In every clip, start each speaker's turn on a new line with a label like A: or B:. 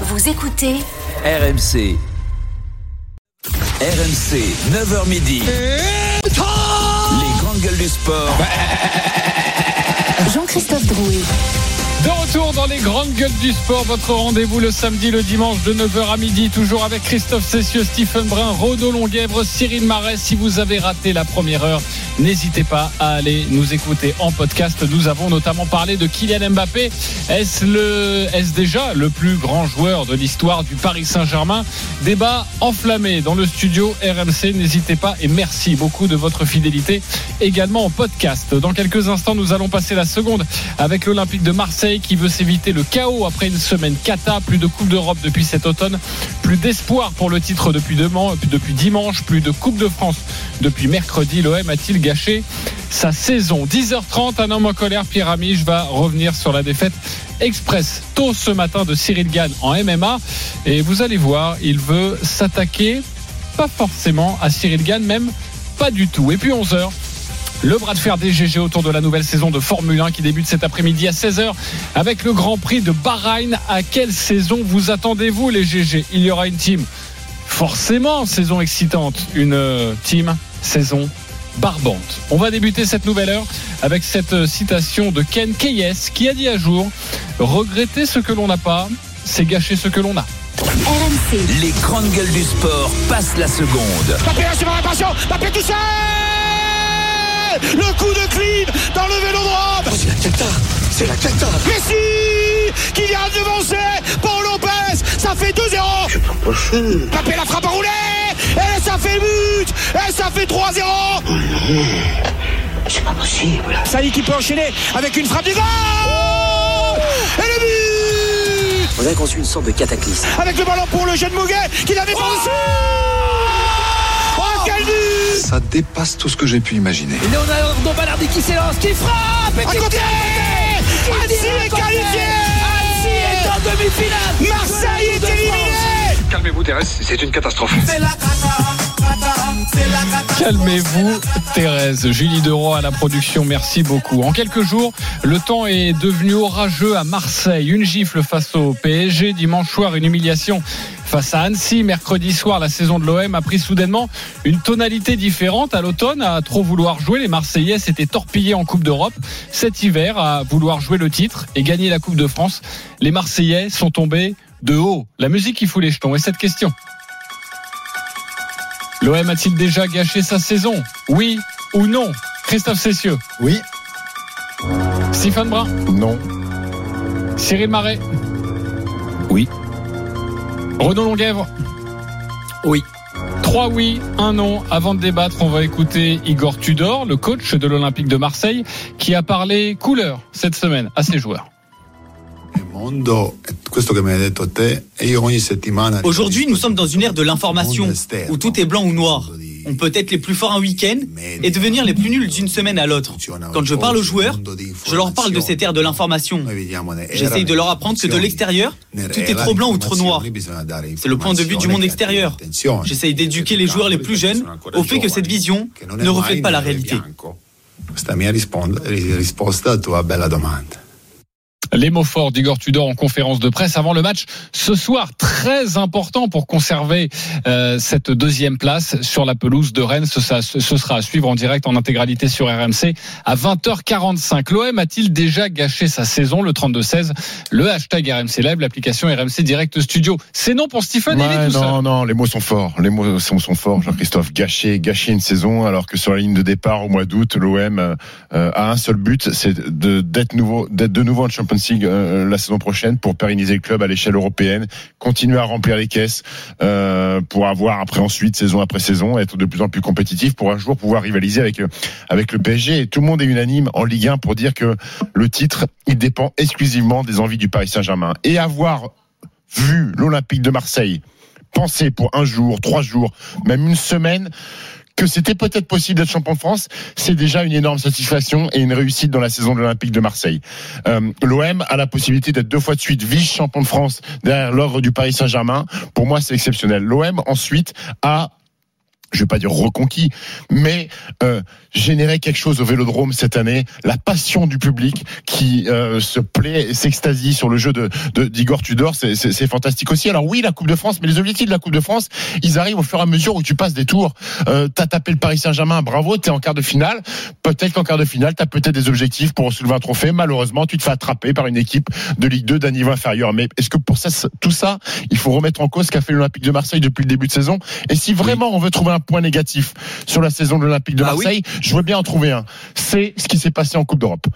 A: Vous écoutez
B: RMC. RMC, 9h midi. Les grandes gueules du sport.
A: Jean-Christophe Drouet.
C: De retour dans les grandes gueules du sport, votre rendez-vous le samedi, le dimanche de 9h à midi, toujours avec Christophe Cessieux, Stephen Brun, Rodo Longuèvre, Cyril Marais. Si vous avez raté la première heure, n'hésitez pas à aller nous écouter en podcast. Nous avons notamment parlé de Kylian Mbappé. Est-ce le, est-ce déjà le plus grand joueur de l'histoire du Paris Saint-Germain? Débat enflammé dans le studio RMC. N'hésitez pas et merci beaucoup de votre fidélité également en podcast. Dans quelques instants, nous allons passer la seconde avec l'Olympique de Marseille qui veut s'éviter le chaos après une semaine cata, plus de Coupe d'Europe depuis cet automne, plus d'espoir pour le titre depuis, demain, depuis dimanche, plus de Coupe de France depuis mercredi. L'OM a-t-il gâché sa saison 10h30, un homme en colère, Pierre Amiche va revenir sur la défaite express tôt ce matin de Cyril Gann en MMA et vous allez voir, il veut s'attaquer pas forcément à Cyril Gann, même pas du tout. Et puis 11h, le bras de fer des GG autour de la nouvelle saison de Formule 1 qui débute cet après-midi à 16h avec le Grand Prix de Bahreïn. À quelle saison vous attendez-vous les GG Il y aura une team forcément saison excitante, une euh, team saison barbante. On va débuter cette nouvelle heure avec cette euh, citation de Ken Keyes qui a dit à jour regretter ce que l'on n'a pas, c'est gâcher ce que l'on a.
A: RMC.
B: Les grandes gueules du sport passent la seconde.
D: Mbappé la séparation, Mbappé tout seul Le coup de clean dans le vélo droit
E: C'est la cata, c'est la cata.
D: Messi qui vient devancer Paul Lopez, ça fait 2-0
E: C'est pas possible.
D: Mbappé la frappe à rouler Et ça fait but Et ça fait 3-0
E: C'est pas possible.
D: Saïd qui peut enchaîner avec une frappe du goal Et le but.
F: On dirait qu'on suit une sorte de cataclysme.
D: Avec le ballon pour le jeune Mouguet qui la défend dessus Oh quel but.
G: Ça dépasse tout ce que j'ai pu imaginer.
H: Leonardo Ballardi qui s'élance, qui frappe et
D: À
H: qui
D: côté. Annecy est qualifié.
H: Annecy est en demi-finale.
D: Marseille est éliminé.
G: Calmez-vous, Thérèse, c'est une catastrophe.
C: Calmez-vous, Thérèse. Julie Deroy à la production, merci beaucoup. En quelques jours, le temps est devenu orageux à Marseille. Une gifle face au PSG. Dimanche soir, une humiliation face à Annecy. Mercredi soir, la saison de l'OM a pris soudainement une tonalité différente. À l'automne, à trop vouloir jouer, les Marseillais s'étaient torpillés en Coupe d'Europe. Cet hiver, à vouloir jouer le titre et gagner la Coupe de France, les Marseillais sont tombés de haut. La musique qui fout les jetons. Et cette question L'OM a-t-il déjà gâché sa saison Oui ou non Christophe Cessieux
I: Oui,
C: Stéphane Brun
I: non,
C: Cyril Marais
B: Oui.
C: Renaud Longuèvre
F: Oui.
C: Trois oui, un non. Avant de débattre, on va écouter Igor Tudor, le coach de l'Olympique de Marseille, qui a parlé couleur cette semaine à ses joueurs.
H: Aujourd'hui, nous sommes dans une ère de l'information où tout est blanc ou noir. On peut être les plus forts un week-end et devenir les plus nuls d'une semaine à l'autre. Quand je parle aux joueurs, je leur parle de cette ère de l'information. J'essaye de leur apprendre que de l'extérieur, tout est trop blanc ou trop noir. C'est le point de vue du monde extérieur. J'essaye d'éduquer les joueurs les plus jeunes au fait que cette vision ne reflète pas la réalité.
G: Questa mia rispondo- risposta a tua bella domanda.
C: Les mots forts d'Igor Tudor en conférence de presse avant le match ce soir. Très important pour conserver euh, cette deuxième place sur la pelouse de Rennes. Ce, ça- ce sera à suivre en direct en intégralité sur RMC à 20h45. L'OM a-t-il déjà gâché sa saison Le 32-16, le hashtag RMC Live, l'application RMC Direct Studio. C'est non pour Stephen, il est
I: Ouais,
C: tout seul.
I: non, non, les mots sont forts. Les mots sont, sont forts, Jean-Christophe. Gâcher, gâcher une saison, alors que sur la ligne de départ au mois d'août, l'OM euh, a un seul but, c'est d'être nouveau, d'être de nouveau en Champions Euh, la saison prochaine pour pérenniser le club à l'échelle européenne, continuer à remplir les caisses euh, pour avoir après ensuite saison après saison être de plus en plus compétitif pour un jour pouvoir rivaliser avec avec le PSG. Et tout le monde est unanime en Ligue 1 pour dire que le titre il dépend exclusivement des envies du Paris Saint-Germain et avoir vu l'Olympique de Marseille penser pour un jour, trois jours, même une semaine, que c'était peut-être possible d'être champion de France, c'est déjà une énorme satisfaction et une réussite dans la saison de l'Olympique de Marseille. Euh, L'OM a la possibilité d'être deux fois de suite vice-champion de France derrière l'ordre du Paris Saint-Germain. Pour moi, c'est exceptionnel. L'OM, ensuite, a je vais pas dire reconquis, mais euh, générer quelque chose au Vélodrome cette année, la passion du public qui euh, se plaît s'extasie sur le jeu de d'Igor Tudor, c'est fantastique aussi. Alors oui, la Coupe de France, mais les objectifs de la Coupe de France, ils arrivent au fur et à mesure où tu passes des tours. Euh, t'as tapé le Paris Saint-Germain, bravo, t'es en quart de finale. Peut-être qu'en quart de finale, t'as peut-être des objectifs pour soulever un trophée. Malheureusement, tu te fais attraper par une équipe de Ligue 2 d'un niveau inférieur. Mais est-ce que pour ça, tout ça, il faut remettre en cause ce qu'a fait l'Olympique de Marseille depuis le début de saison? Et si vraiment on veut trouver un point négatif sur la saison de l'Olympique de
F: Ah oui
I: Marseille, je veux bien en trouver un. C'est ce qui s'est passé en Coupe d'Europe.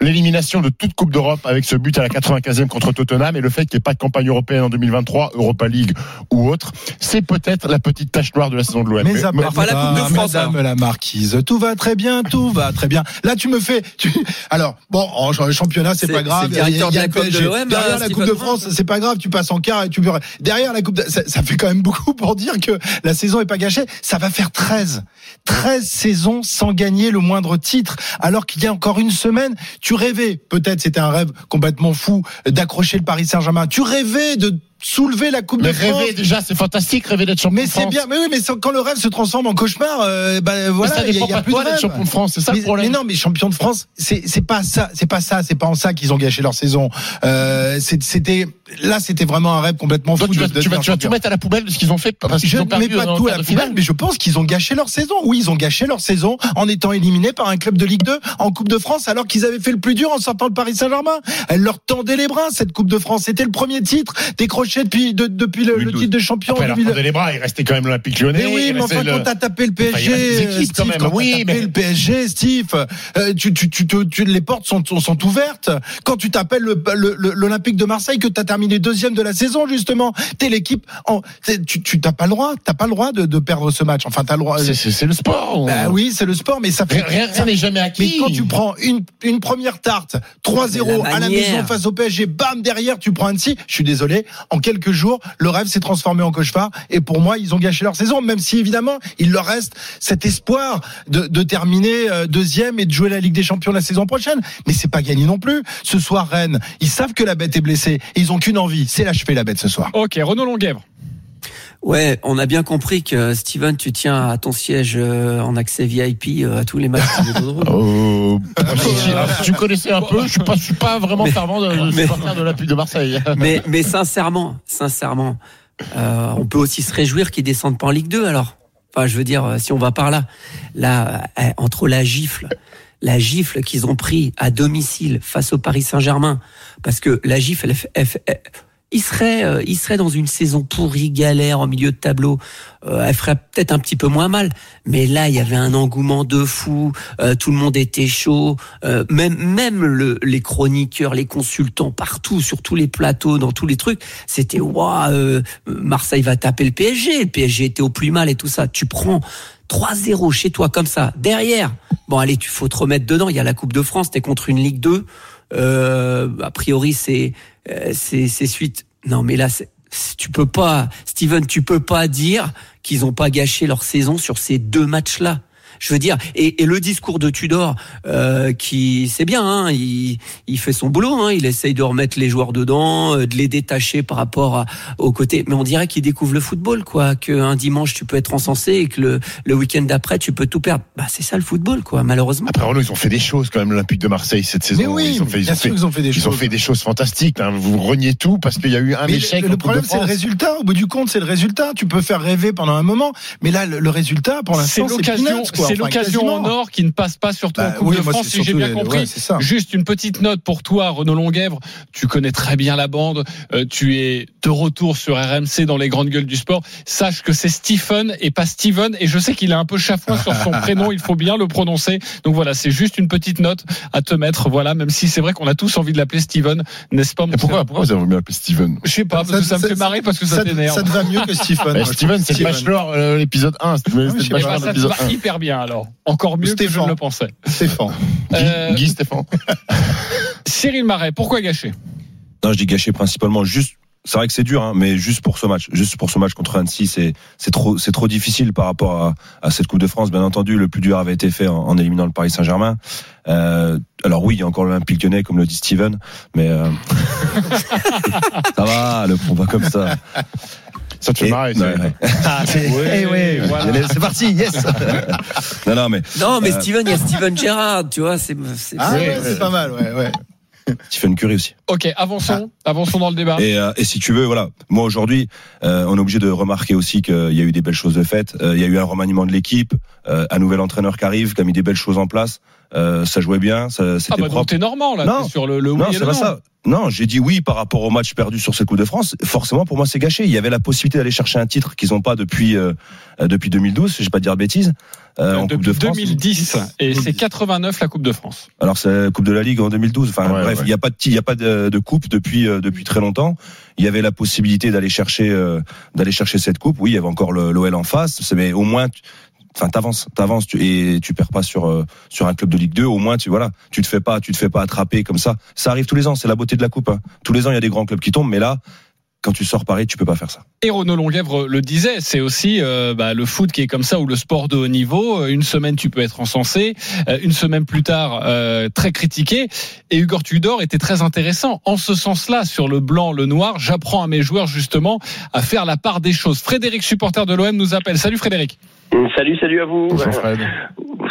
I: L'élimination de toute Coupe d'Europe avec ce but à la 95e contre Tottenham et le fait qu'il n'y ait pas de campagne européenne en 2023, Europa League ou autre, c'est peut-être la petite tache noire de la saison de l'OM.
J: Mais part
F: pas la
J: ça,
F: Coupe de France,
J: Madame la marquise, tout va très bien, tout va très bien. Là, tu me fais. tu- Alors, bon, en ch- championnat, c'est pas grave.
F: c'est le directeur
J: Il y a- il y a
F: de la
J: le
F: com de
J: PSG.
F: l'OM,
J: Derrière
F: euh,
J: la Coupe de. France, c'est pas grave, tu passes en quart et tu peux. Derrière la Coupe, de... ça, ça fait quand même beaucoup pour dire que la saison est pas gâchée. Ça va faire 13. 13 saisons sans gagner le moindre titre. Alors qu'il y a encore une semaine, tu rêvais, peut-être c'était un rêve complètement fou, d'accrocher le Paris Saint-Germain. Tu rêvais de soulever la Coupe
I: Mais
J: de France.
I: rêver déjà, c'est fantastique, rêver d'être champion
J: Mais
I: de
J: c'est
I: France.
J: bien, mais oui, mais c'est- quand le rêve se transforme en cauchemar, euh, bah
I: Mais
J: voilà, il y a, y plus de rêve.
I: champion de France, c'est ça
J: mais,
I: le problème.
J: mais non, mais champion de France, c'est c'est pas ça, c'est pas ça, c'est pas en ça qu'ils ont gâché leur saison. Euh, c'est- c'était là, c'était vraiment un rêve complètement fou.
I: Donc tu vas,
J: de- de
I: tu vas-
J: devenir
I: tu vas tout mettre à la poubelle de ce qu'ils ont fait parce qu'ils
J: Je ne mets pas
I: en
J: tout à la poubelle, mais je pense qu'ils ont gâché leur saison. Oui, ils ont gâché leur saison en étant éliminés par un club de Ligue 2 en Coupe de France, alors qu'ils avaient fait le plus dur en sortant le Paris Saint-Germain. Elle leur tendait les bras cette Coupe de France. C'était le premier titre décroché depuis de- depuis le, le
I: 2012.
J: titre de champion.
I: Après,
J: en
I: leur
J: 2000.
I: tendait les bras, il restait quand même l'Olympique lyonnais.
J: Mais oui,
I: il
J: mais enfin,
I: le-
J: quand t'as tapé le PSG, Steve,
I: quand même.
J: quand t'as
I: Oui,
J: tapé
I: mais-
J: le PSG, Steve, euh, tu, tu, tu, tu- tu- les portes sont, sont, sont ouvertes. Quand tu t'appelles le- le- le- l'Olympique de Marseille, que t'as terminé deuxième de la saison, justement, t'es l'équipe, en, tu, tu t'as pas le droit, t'as pas le droit de, de perdre ce match. Enfin, t'as le droit.
I: C'est- le sport.
J: Bah oui, c'est le sport, mais ça fait.
I: Rien n'est jamais
J: Mais
I: acquis.
J: quand tu prends une, une première tarte, 3-0
F: La
J: à la maison face au PSG, bam, derrière, tu prends Annecy. Je suis désolé. En quelques jours, le rêve s'est transformé en cauchemar. Et pour moi, ils ont gâché leur saison, même si évidemment, il leur reste cet espoir de, terminer euh, deuxième et de jouer la Ligue des Champions la saison prochaine. Mais c'est pas gagné non plus. Ce soir, Rennes, ils savent que la bête est blessée. Et ils ont qu'une envie, c'est l'achever la bête ce soir.
C: Ok, Renaud Longuèvre.
F: Ouais, on a bien compris que Steven, tu tiens à ton siège euh, en accès VIP euh, à tous les matchs.
I: Oh, tu connaissais un peu, je suis pas, je suis pas vraiment
F: Mais-
I: fervent de, de
F: mais-
I: supporter de de Marseille.
F: mais, mais sincèrement, sincèrement, euh, on peut aussi se réjouir qu'ils descendent pas en Ligue 2 alors. Enfin, je veux dire, euh, si on va par là, là, euh, entre la gifle, la gifle qu'ils ont pris à domicile face au Paris Saint-Germain, parce que la gifle, elle, fait- elle elle- il serait, euh, il serait dans une saison pourrie, galère, en milieu de tableau. Euh, elle ferait peut-être un petit peu moins mal, mais là, il y avait un engouement de fou. euh, tout le monde était chaud. euh, même, même le, les chroniqueurs, les consultants, partout, sur tous les plateaux, dans tous les trucs, c'était waouh. euh, Marseille va taper le PSG. Le PSG était au plus mal et tout ça. Tu prends 3-0 chez toi comme ça. Derrière, bon allez, tu faut te remettre dedans. Il y a la Coupe de France. T'es contre une Ligue 2. Euh, a priori, c'est euh, c'est c'est suite. Non, mais là, tu peux pas, Steven, tu peux pas dire qu'ils ont pas gâché leur saison sur ces deux matchs-là. Je veux dire, et, et le discours de Tudor, euh, qui c'est bien, hein, il, il fait son boulot, hein, il essaye de remettre les joueurs dedans, euh, de les détacher par rapport à, au côté. Mais on dirait qu'il découvre le football, quoi. Qu'un dimanche tu peux être encensé et que le, le week-end d'après tu peux tout perdre. Bah c'est ça le football, quoi. Malheureusement.
I: Après Renaud, ils ont fait des choses quand même l'Olympique de Marseille cette saison.
J: Mais oui,
I: ils ont fait, ils ont fait,
J: qu'ils ont fait des
I: ils ont
J: choses.
I: fait des choses fantastiques. hein. Vous reniez tout parce qu'il y a eu un
J: Mais
I: échec.
J: le, problème, c'est le résultat. Au bout du compte, c'est le résultat. Tu peux faire rêver pendant un moment, mais là, le, le résultat, pour l'instant, c'est
C: l'occasion. C'est l'occasion en or qui ne passe pas surtout en
J: Bah
C: Coupe
J: oui,
C: de
J: moi,
C: France, si j'ai bien
J: les-
C: compris.
J: ouais, c'est ça.
C: Juste une petite note pour toi, Renaud Longuèvre. Tu connais très bien la bande. Euh, tu es de retour sur RMC dans les grandes gueules du sport. Sache que c'est Stephen et pas Steven. Et je sais qu'il est un peu chafouin sur son prénom. Il faut bien le prononcer. Donc voilà, c'est juste une petite note à te mettre. Voilà, même si c'est vrai qu'on a tous envie de l'appeler Steven, n'est-ce pas, mon
I: Et pourquoi, pourquoi vous avez mieux appelé Steven?
C: Je sais pas, parce
J: Ça-
C: que ça me fait marrer parce que ça,
J: Ça,
C: t'énerve.
J: ça te va mieux que Stephen. Je
I: Steven, c'est le bachelor euh, l'épisode 1. C'est le
J: je sais
I: bachelor
C: ça te
I: l'épisode
C: va
I: 1.
C: hyper bien alors. Encore mieux que je ne le pensais.
J: Stéphane.
I: Guy,
C: Euh,
I: Guy Stéphane.
C: Cyril Marais, pourquoi gâcher?
K: Non, je dis gâché principalement juste. C'est vrai que c'est dur, hein, mais juste pour ce match, juste pour ce match contre Annecy, c'est c'est trop c'est trop difficile par rapport à, à cette Coupe de France. Bien entendu, le plus dur avait été fait en, en éliminant le Paris Saint-Germain. Euh, alors oui, il y a encore l'Olympique Lyonnais, comme le dit Steven, mais euh, ça va, le pas comme ça.
I: Ça te fait
K: Et-
I: marrer,
K: Ouais,
I: ça.
K: ouais.
J: Ah, c'est eh ouais,
C: voilà.
J: c'est parti, yes.
K: Non, non, mais
F: Non, mais
K: Euh,
F: Steven, il y a Steven Gerrard, tu vois, c'est.
J: Ah, pas mal, ouais, ouais.
K: Stephen Curry aussi.
C: Ok, avançons, avançons dans le débat.
K: Et, euh, et si tu veux, voilà, moi aujourd'hui, euh, on est obligé de remarquer aussi qu'il y a eu des belles choses de faites. Euh, il y a eu un remaniement de l'équipe, euh, un nouvel entraîneur qui arrive, qui a mis des belles choses en place. Euh, ça jouait bien, ça,
C: Ah
K: c'était
C: bah donc
K: propre.
C: t'es normand là,
K: Non.
C: sur le, le oui
K: non,
C: et
K: c'est
C: le
K: pas
C: non.
K: ça. Non, j'ai dit oui par rapport au match perdu sur cette Coupe de France. Forcément, pour moi, c'est gâché. Il y avait la possibilité d'aller chercher un titre qu'ils n'ont pas depuis euh, euh, depuis 2012, si je vais pas dire de bêtises, euh, en Coupe
C: Depuis
K: de France.
C: 2010 et c'est 89 la Coupe de France.
K: Alors c'est la Coupe de la Ligue en 2012. Enfin
I: Ouais,
K: bref, il
I: ouais.
K: n'y a pas de il y a pas de, de coupe depuis euh, depuis très longtemps. Il y avait la possibilité d'aller chercher euh, d'aller chercher cette coupe. Oui, il y avait encore l'OL en face, mais au moins Enfin, t'avances, t'avances, tu, et tu perds pas sur euh, sur un club de Ligue 2. Au moins, tu voilà, tu te fais pas, tu te fais pas attraper comme ça. Ça arrive tous les ans. C'est la beauté de la coupe. hein. Tous les ans, il y a des grands clubs qui tombent, mais là, quand tu sors Paris, tu peux pas faire ça.
C: Et Renaud Longuèvre le disait, c'est aussi euh, bah, le foot qui est comme ça ou le sport de haut niveau. Euh, Une semaine tu peux être encensé, euh, une semaine plus tard euh, très critiqué. Et Hugo Tudor était très intéressant en ce sens-là sur le blanc, le noir. J'apprends à mes joueurs justement à faire la part des choses. Frédéric, supporter de l'OM, nous appelle. Salut Frédéric.
L: Salut, salut à vous.
I: Bonjour, Fred.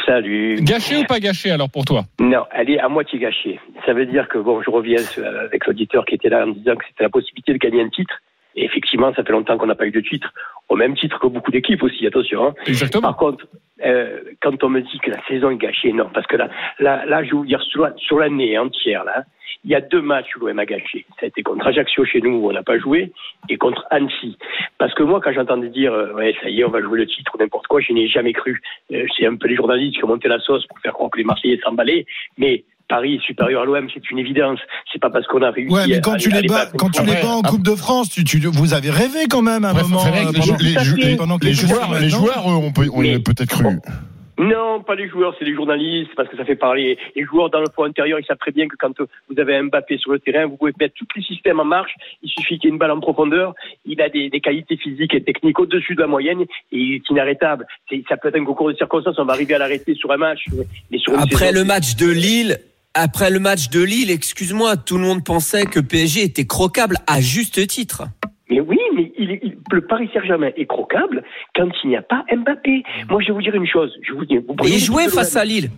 L: Salut.
C: Gâché ou pas gâché alors pour toi?
L: Non, elle est à moitié gâchée. Ça veut dire que, bon, je reviens euh, avec l'auditeur qui était là en disant que c'était la possibilité de gagner un titre. Et effectivement, ça fait longtemps qu'on n'a pas eu de titre. Au même titre que beaucoup d'équipes aussi, attention. hein.
C: Exactement.
L: Par contre, euh, quand on me dit que la saison est gâchée, non, parce que là, là, là je vais vous dire sur, la- sur l'année entière, là, il y a deux matchs où l'OM a gâché. Été contre Ajaccio chez nous où on n'a pas joué et contre Annecy. Parce que moi, quand j'entendais dire, euh, ouais, ça y est, on va jouer le titre ou n'importe quoi, je n'y ai jamais cru. Euh, c'est un peu les journalistes qui ont monté la sauce pour faire croire que les Marseillais s'emballaient. Mais Paris est supérieur à l'OM, c'est une évidence. C'est pas parce qu'on a réussi
J: Ouais, mais quand
L: à
J: tu
L: à
J: les bats, quand tu les bats en Coupe de France, tu, tu, vous avez rêvé quand même à un
I: Bref,
J: moment. Euh,
I: les,
J: pendant-
I: jou- les jou- les-
J: pendant
I: les
J: quelques
I: joueurs, les joueurs, eux, on peut, on
L: Mais-
I: a peut-être cru.
L: Non, pas les joueurs, c'est les journalistes, parce que ça fait parler. Les joueurs dans le fond intérieur, ils savent très bien que quand vous avez un Mbappé sur le terrain, vous pouvez mettre tous les systèmes en marche. Il suffit qu'il y ait une balle en profondeur. Il a des, des qualités physiques et techniques au-dessus de la moyenne et il est inarrêtable. C'est- Ça peut être un concours de circonstances, on va arriver à l'arrêter sur un match. Mais sur une
F: Après
L: saison,
F: le match de Lille, après le match de Lille, excuse-moi, tout le monde pensait que PSG était croquable à juste titre.
L: Mais oui, mais il est- il- le Paris Saint-Germain est croquable quand il n'y a pas Mbappé. Moi, je vais vous dire une chose. Je vous dis, vous
F: Et face à Lille.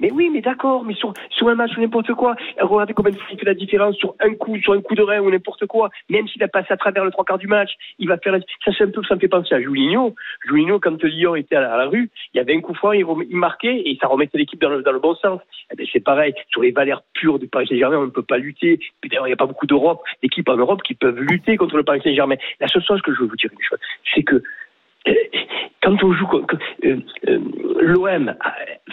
L: Mais oui, mais d'accord, mais sur, sur un match ou n'importe quoi, regardez combien de fois il fait la différence sur un coup, sur un coup de rein ou n'importe quoi, même s'il a passé à travers le trois quarts du match, il va faire ça c'est un peu, ça me fait penser à Julinho. Julinho, quand Lyon était à la, rue, il y avait un coup franc, il, marquait et ça remettait l'équipe dans le, dans le bon sens. Eh ben, c'est pareil, sur les valeurs pures du Paris Saint-Germain, on ne peut pas lutter. D'ailleurs, il n'y a pas beaucoup d'Europe, d'équipes en Europe qui peuvent lutter contre le Paris Saint-Germain. La seule chose que je veux vous dire c'est que quand on joue, euh, euh, l'OM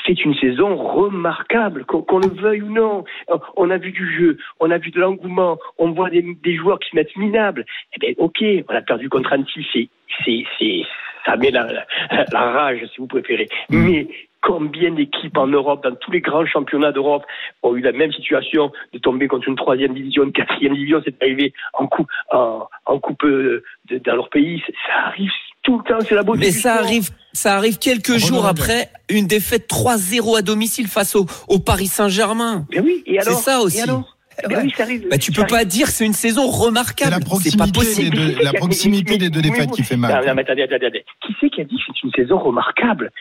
L: fait une saison remarquable, qu'on le veuille ou non. Euh, On a vu du jeu, on a vu de l'engouement, on voit des, des joueurs qui se mettent minables. Eh bien, ok, on a perdu contre Annecy, c'est, ça met la, la, la rage, si vous préférez. Mais combien d'équipes en Europe, dans tous les grands championnats d'Europe, ont eu la même situation de tomber contre une troisième division, une quatrième division, c'est arrivé en coupe, en, en coupe euh, de- dans leur pays. Ça arrive tout le temps, c'est la beauté
F: Mais
L: du
F: ça
L: sport.
F: arrive, ça arrive quelques jours après une défaite 3-0 à domicile face au, au Paris Saint-Germain.
L: Mais oui, et
F: C'est
L: alors
F: ça aussi.
L: Et alors ben
F: Ouais.
L: oui, ça arrive.
F: Bah, tu
L: Ça
F: peux pas dire que c'est une saison remarquable.
J: la
F: C'est pas
J: proximité, des
F: possible.
J: deux, la proximité des deux défaites qui fait
L: Non,
J: mal.
L: non, mais attendez, attendez, attendez. Qui c'est qui a dit que c'est une saison remarquable?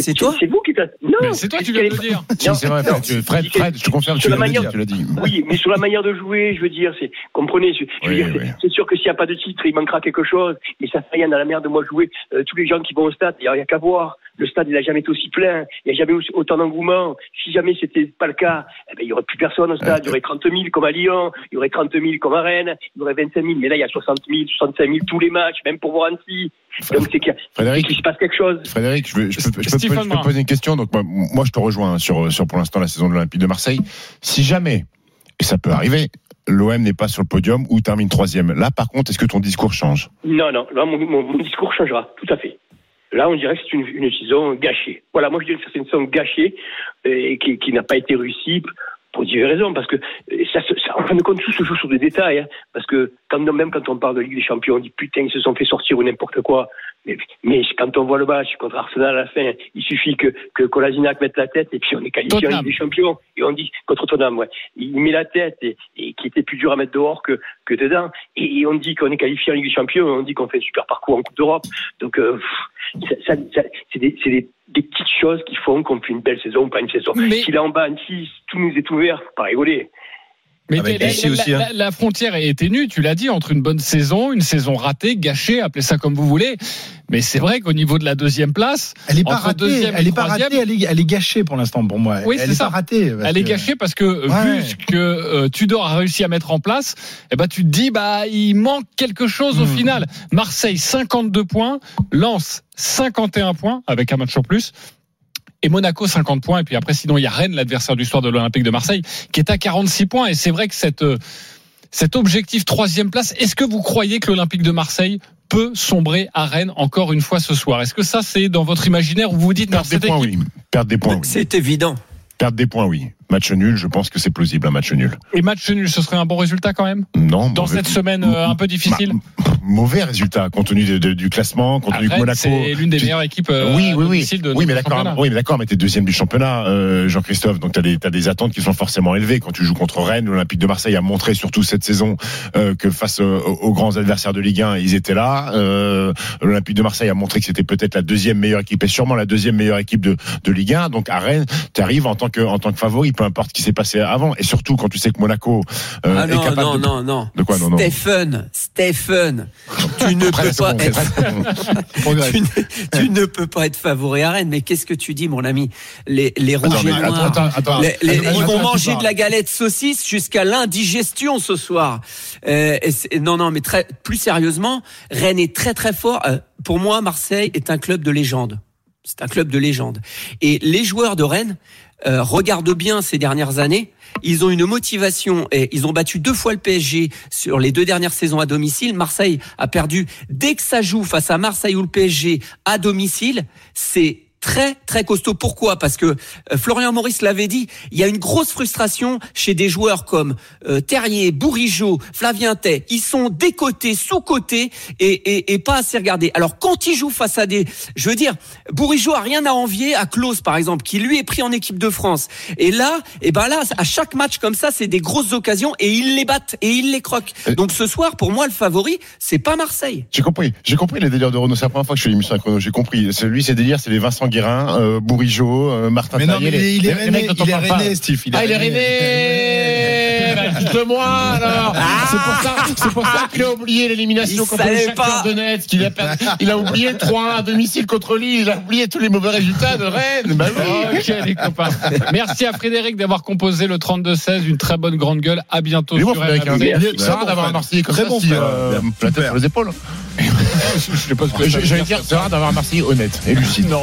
F: C'est toi.
L: C'est vous qui êtes. Non,
C: c'est toi qui viens de le dire.
I: C'est vrai, Fred, tu- Fred, Fred, je te confirme, tu l'as dit.
L: manière-
I: Tu l'as dit.
L: Oui, mais sur la manière de jouer, je veux dire, c'est comprenez. Je, je veux
I: Oui,
L: dire, c'est-
I: oui.
L: c'est sûr que s'il n'y a pas de titre, il manquera quelque chose. Mais ça fait rien dans la merde de moi jouer. Euh, tous les gens qui vont au stade, il n'y a, a qu'à voir. Le stade, il n'a jamais été aussi plein. Il n'y a jamais autant d'engouement. Si jamais c'était pas le cas, eh ben, il y aurait plus personne au stade. Il y aurait 30 000 comme à Lyon. Il y aurait 30 000 comme à Rennes. Il y aurait 25 000. Mais là, il y a 60 000, 65 000 tous les matchs, même pour voir Annecy. Donc c'est qu'il se passe quelque chose.
I: Frédéric, je, veux- je peux, je peux- peux poser une question. Donc, moi, moi, je te rejoins hein, sur, sur pour l'instant la saison de l'Olympique de Marseille. Si jamais, et ça peut arriver, l'OM n'est pas sur le podium ou termine troisième, là, par contre, est-ce que ton discours change?
L: Non, non, là, mon, mon- mon discours changera, tout à fait. Là, on dirait que c'est une, une saison gâchée. Voilà, moi, je dirais que c'est une saison gâchée et qui, qui n'a pas été réussie pour diverses raisons. Parce que, euh, ça, ça, en fin de compte, tout se joue sur des détails. hein. parce que quand, même quand on parle de Ligue des Champions, on dit putain, ils se sont fait sortir ou n'importe quoi. Mais, mais quand on voit le match contre Arsenal à la fin, il suffit que, que Kolasinac mette la tête et puis on est qualifié en. Ligue des Champions. Et on dit, contre Tottenham, ouais. Il met la tête et, et qui était plus dur à mettre dehors que, que dedans. Et, et on dit qu'on est qualifié en Ligue des Champions et on dit qu'on fait un super parcours en Coupe d'Europe. Donc, euh, ça, ça, ça- c'est des, c'est des, des petites choses qui font qu'on fait une belle saison ou pas une saison.
C: Mais-
L: Si là en bas, Annecy, tout nous est ouvert, faut pas rigoler.
C: Mais
K: Avec
C: la,
K: Messi
C: la-
K: aussi,
C: la-
K: hein.
C: la- la frontière est ténue, tu l'as dit, entre une bonne saison, une saison ratée, gâchée, appelez ça comme vous voulez. Mais c'est vrai qu'au niveau de la deuxième place,
J: Elle est pas ratée, elle est pas ratée, elle est, elle est gâchée pour l'instant pour moi.
C: Oui,
J: elle
C: c'est
J: est
C: ça.
J: pas ratée.
C: elle est gâchée parce que euh,
J: Ouais.
C: vu ce que euh, Tudor a réussi à mettre en place, eh ben tu te dis bah il manque quelque chose au
J: Hmm.
C: final. Marseille 52 points, Lens 51 points avec un match en plus. Et Monaco 50 points et puis après sinon il y a Rennes l'adversaire du soir de l'Olympique de Marseille qui est à 46 points et c'est vrai que cette euh, cet objectif troisième place est-ce que vous croyez que l'Olympique de Marseille peut sombrer à Rennes encore une fois ce soir? Est-ce que ça c'est dans votre imaginaire où vous vous dites non,
I: Perdre des points,
C: équipe-
I: oui. Perdre des points, oui.
F: C'est évident.
I: Perdre des points, oui. Match nul, je pense que c'est plausible, un match nul.
C: et match nul ce serait un bon résultat quand même?
I: Non.
C: dans cette semaine euh, un peu difficile
I: mauvais résultat, compte tenu de- de- du classement, compte tenu que Monaco.
C: c'est l'une des meilleures équipes euh,
I: oui, oui, oui.
C: de
I: Oui, mais d'accord. Oui, mais d'accord, mais t'es deuxième du championnat, euh, Jean-Christophe. Donc t'as des, t'as des attentes qui sont forcément élevées quand tu joues contre Rennes. L'Olympique de Marseille a montré surtout cette saison euh, que face aux, grands adversaires de Ligue 1, ils étaient là. L'Olympique de Marseille a montré que c'était peut-être la deuxième meilleure équipe et sûrement la deuxième meilleure équipe de, de Ligue 1. Donc à Rennes, tu arrives en tant que en tant que favori, peu importe ce qui s'est passé avant. Et surtout quand tu sais que Monaco euh,
F: Ah
I: est
F: non,
I: capable
F: non,
I: de.
F: non, non.
I: De quoi, non, non
F: Stephen, Stephen, tu ne peux pas
I: bon,
F: être, tu, ne, tu ne peux pas être favori à Rennes. Mais qu'est-ce que tu dis, mon ami? Les, les rouges
I: Attends,
F: et
I: attends,
F: noirs.
I: attends, attends.
F: Les- les-
I: Attends,
F: ils vont manger de la galette saucisse jusqu'à l'indigestion ce soir. Euh, et non, non, mais très, plus sérieusement, Rennes est très très fort. Euh, pour moi, Marseille est un club de légende. C'est un club de légende. Et les joueurs de Rennes euh, regardent bien ces dernières années. Ils ont une motivation et ils ont battu deux fois le PSG sur les deux dernières saisons à domicile. Marseille a perdu dès que ça joue face à Marseille ou le PSG à domicile. C'est très très costaud. Pourquoi? Parce que euh, Florian Maurice l'avait dit, il y a une grosse frustration chez des joueurs comme euh, Terrier, Bourigeau, Flavien Tay. Ils sont décotés, sous-cotés et, et, et pas assez regardés. Alors quand ils jouent face à des, je veux dire, Bourigeau a rien à envier à Klaus par exemple, qui lui est pris en équipe de France. Et là, et ben là, à chaque match comme ça, c'est des grosses occasions et ils les battent et ils les croquent. Donc ce soir, pour moi, le favori, c'est pas Marseille.
I: J'ai compris. J'ai compris les délires de Renault. C'est la première fois que je fais l'émission avec Renault. J'ai compris. Lui, ses délires, c'est les Vincent Guérin, euh, Bourigeau, euh, Martin
J: Mais non, mais
I: les-
J: il est
I: on
J: il est. Rennais, Steve. il est
I: Ah, il est. René Juste-moi, alors C'est pour ça, c'est pour ça qu'il a oublié l'élimination
F: Il
I: contre le Shakhtar. Donetsk. qu'il a, perdu- il a oublié 3 à domicile contre Lille. Il a oublié tous les mauvais résultats de Rennes. Bah oui.
C: Ok les copains. Merci à Frédéric d'avoir composé le 32-16, une très bonne grande gueule. À bientôt
I: Mais bon,
C: sur
I: Frédéric, rare
J: bon,
I: d'avoir un. Marseillais comme
J: Très
I: ça,
J: bon,
I: euh, la tête sur les épaules.
C: Je sais pas ce que ça veut
I: J'allais
C: dire.
I: c'est rare d'avoir un Marseillais honnête et lucide.
J: Oh,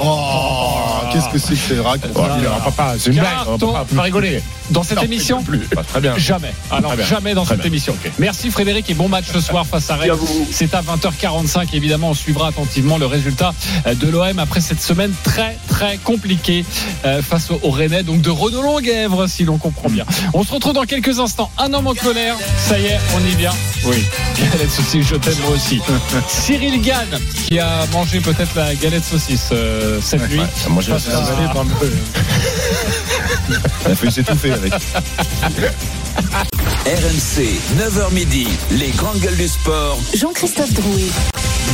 J: qu'est-ce que c'est que ces racontes
I: Oh, pas, c'est une blague, on peut pas, rigoler.
C: Dans cette
I: Non,
C: émission
I: plus. Bah, très bien.
C: Jamais. Alors jamais dans
I: Très
C: cette
I: bien.
C: émission. Merci Frédéric et bon match ce soir face à Rennes. C'est à 20h45. Évidemment, on suivra attentivement le résultat euh, de l'OM après cette semaine très très compliquée euh, face au- au Rennais, donc de Renaud Longuèvre, si l'on comprend bien. On se retrouve dans quelques instants. Un homme en colère. Ça y est, on y vient. Oui. Galette saucisse, je t'aime moi aussi. Cyril Gann, qui a mangé peut-être la galette saucisse euh, cette nuit.
I: Moi, j'ai
C: Face à-
K: Il a fait s'étouffer avec.
B: RMC, 9h midi, les grandes gueules du sport.
A: Jean-Christophe Drouet.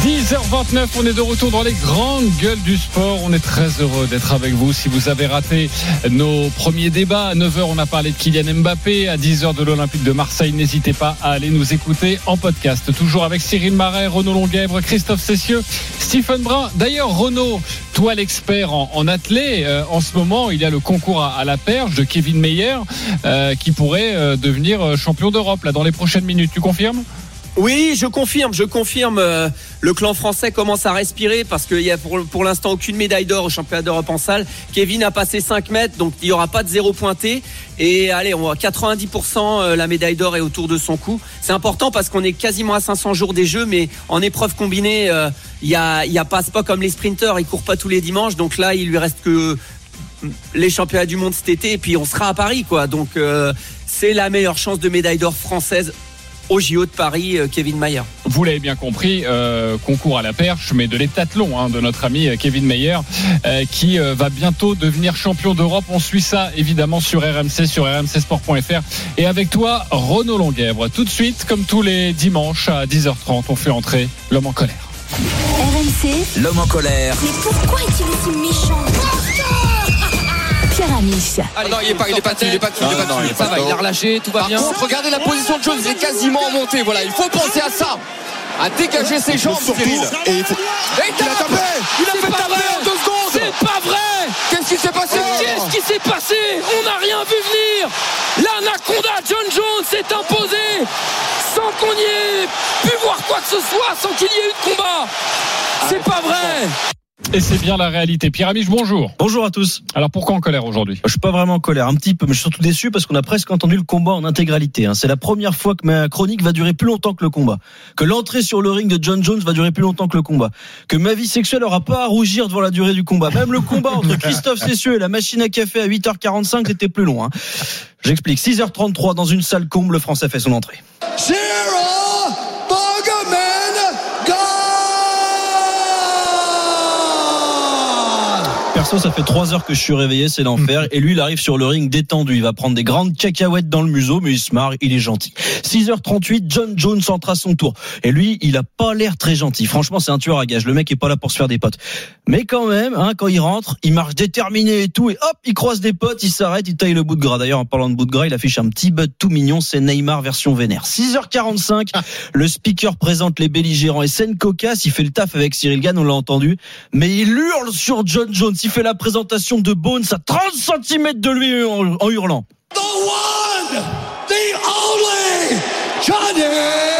C: 10h29, on est de retour dans les grandes gueules du sport. On est très heureux d'être avec vous. Si vous avez raté nos premiers débats, à 9h, on a parlé de Kylian Mbappé. À 10h de l'Olympique de Marseille, n'hésitez pas à aller nous écouter en podcast. Toujours avec Cyril Marais, Renaud Longuèvre, Christophe Cessieux, Stephen Brun. D'ailleurs, Renaud, toi l'expert en, en euh, en ce moment, il y a le concours à, la perche de Kevin Meyer euh, qui pourrait euh, devenir champion d'Europe là dans les prochaines minutes. Tu confirmes?
F: Oui, je confirme, je confirme. euh, le clan français commence à respirer parce qu'il y a pour, pour l'instant aucune médaille d'or au championnat d'Europe en salle. Kevin a passé 5 mètres, donc il n'y aura pas de zéro pointé. Et allez, on voit 90% euh, la médaille d'or est autour de son cou. C'est important parce qu'on est quasiment à 500 jours des Jeux, mais en épreuve combinée, euh, il y a, il y a pas, pas comme les sprinteurs, ils courent pas tous les dimanches. Donc là, il lui reste que les championnats du monde cet été et puis on sera à Paris quoi. Donc euh, c'est la meilleure chance de médaille d'or française au JO de Paris, euh, Kevin Mayer.
C: Vous l'avez bien compris, euh, concours à la perche, mais de l'hétathlon hein, de notre ami euh, Kevin Meyer, euh, qui euh, va bientôt devenir champion d'Europe. On suit ça évidemment sur RMC, sur rmcsport.fr. Et avec toi, Renaud Longuèvre. Tout de suite, comme tous les dimanches à 10h30, on fait entrer l'homme en colère.
A: RMC.
B: L'homme en colère.
A: Mais pourquoi est-il aussi méchant? Pierre.
M: Ah non, il est pas, il est pas il est pas il est pas dessus. Ça va, il a relâché, tout va
N: Par
M: bien.
N: contre, regardez la position de Jones, il est quasiment en montée. Voilà, il faut penser à ça. À dégager ses jambes, Cyril.
E: Et il faut-
N: Et il a tapé Il a fait taper en deux secondes
M: C'est pas vrai
N: Qu'est-ce qui s'est passé
M: Qu'est-ce qui s'est passé On n'a rien vu venir L'anaconda John Jones s'est imposé sans qu'on y ait pu voir quoi que ce soit, sans qu'il y ait eu de combat. C'est pas vrai
C: Et c'est bien la réalité. Pierre Amiche, bonjour.
O: Bonjour à tous.
C: Alors pourquoi en colère aujourd'hui?
O: Je suis pas vraiment en colère, un petit peu, mais je suis surtout déçu parce qu'on a presque entendu le combat en intégralité. hein. C'est la première fois que ma chronique va durer plus longtemps que le combat, que l'entrée sur le ring de John Jones va durer plus longtemps que le combat, que ma vie sexuelle aura pas à rougir devant la durée du combat. Même le combat entre Christophe Cessieux et la machine à café à 8h45 était plus long. hein. J'explique. 6h33 dans une salle comble, le Français fait son entrée. Perso, ça fait trois heures que je suis réveillé, c'est l'enfer. Et lui, il arrive sur le ring détendu. Il va prendre des grandes cacahuètes dans le museau, mais il se marre, il est gentil. 6h38, John Jones entre à son tour. Et lui, il a pas l'air très gentil. Franchement, c'est un tueur à gage. Le mec est pas là pour se faire des potes. Mais quand même, hein, quand il rentre, il marche déterminé et tout. Et hop, il croise des potes, il s'arrête, il taille le bout de gras. D'ailleurs, en parlant de bout de gras, il affiche un petit bud tout mignon. C'est Neymar version vénère. 6h45, le speaker présente les belligérants et scène cocasse. Il fait le taf avec Cyril Gann, on l'a entendu. Mais il hurle sur John Jones. Il fait la présentation de Bones à 30 cm de lui en, en hurlant.
E: The one, the only Johnny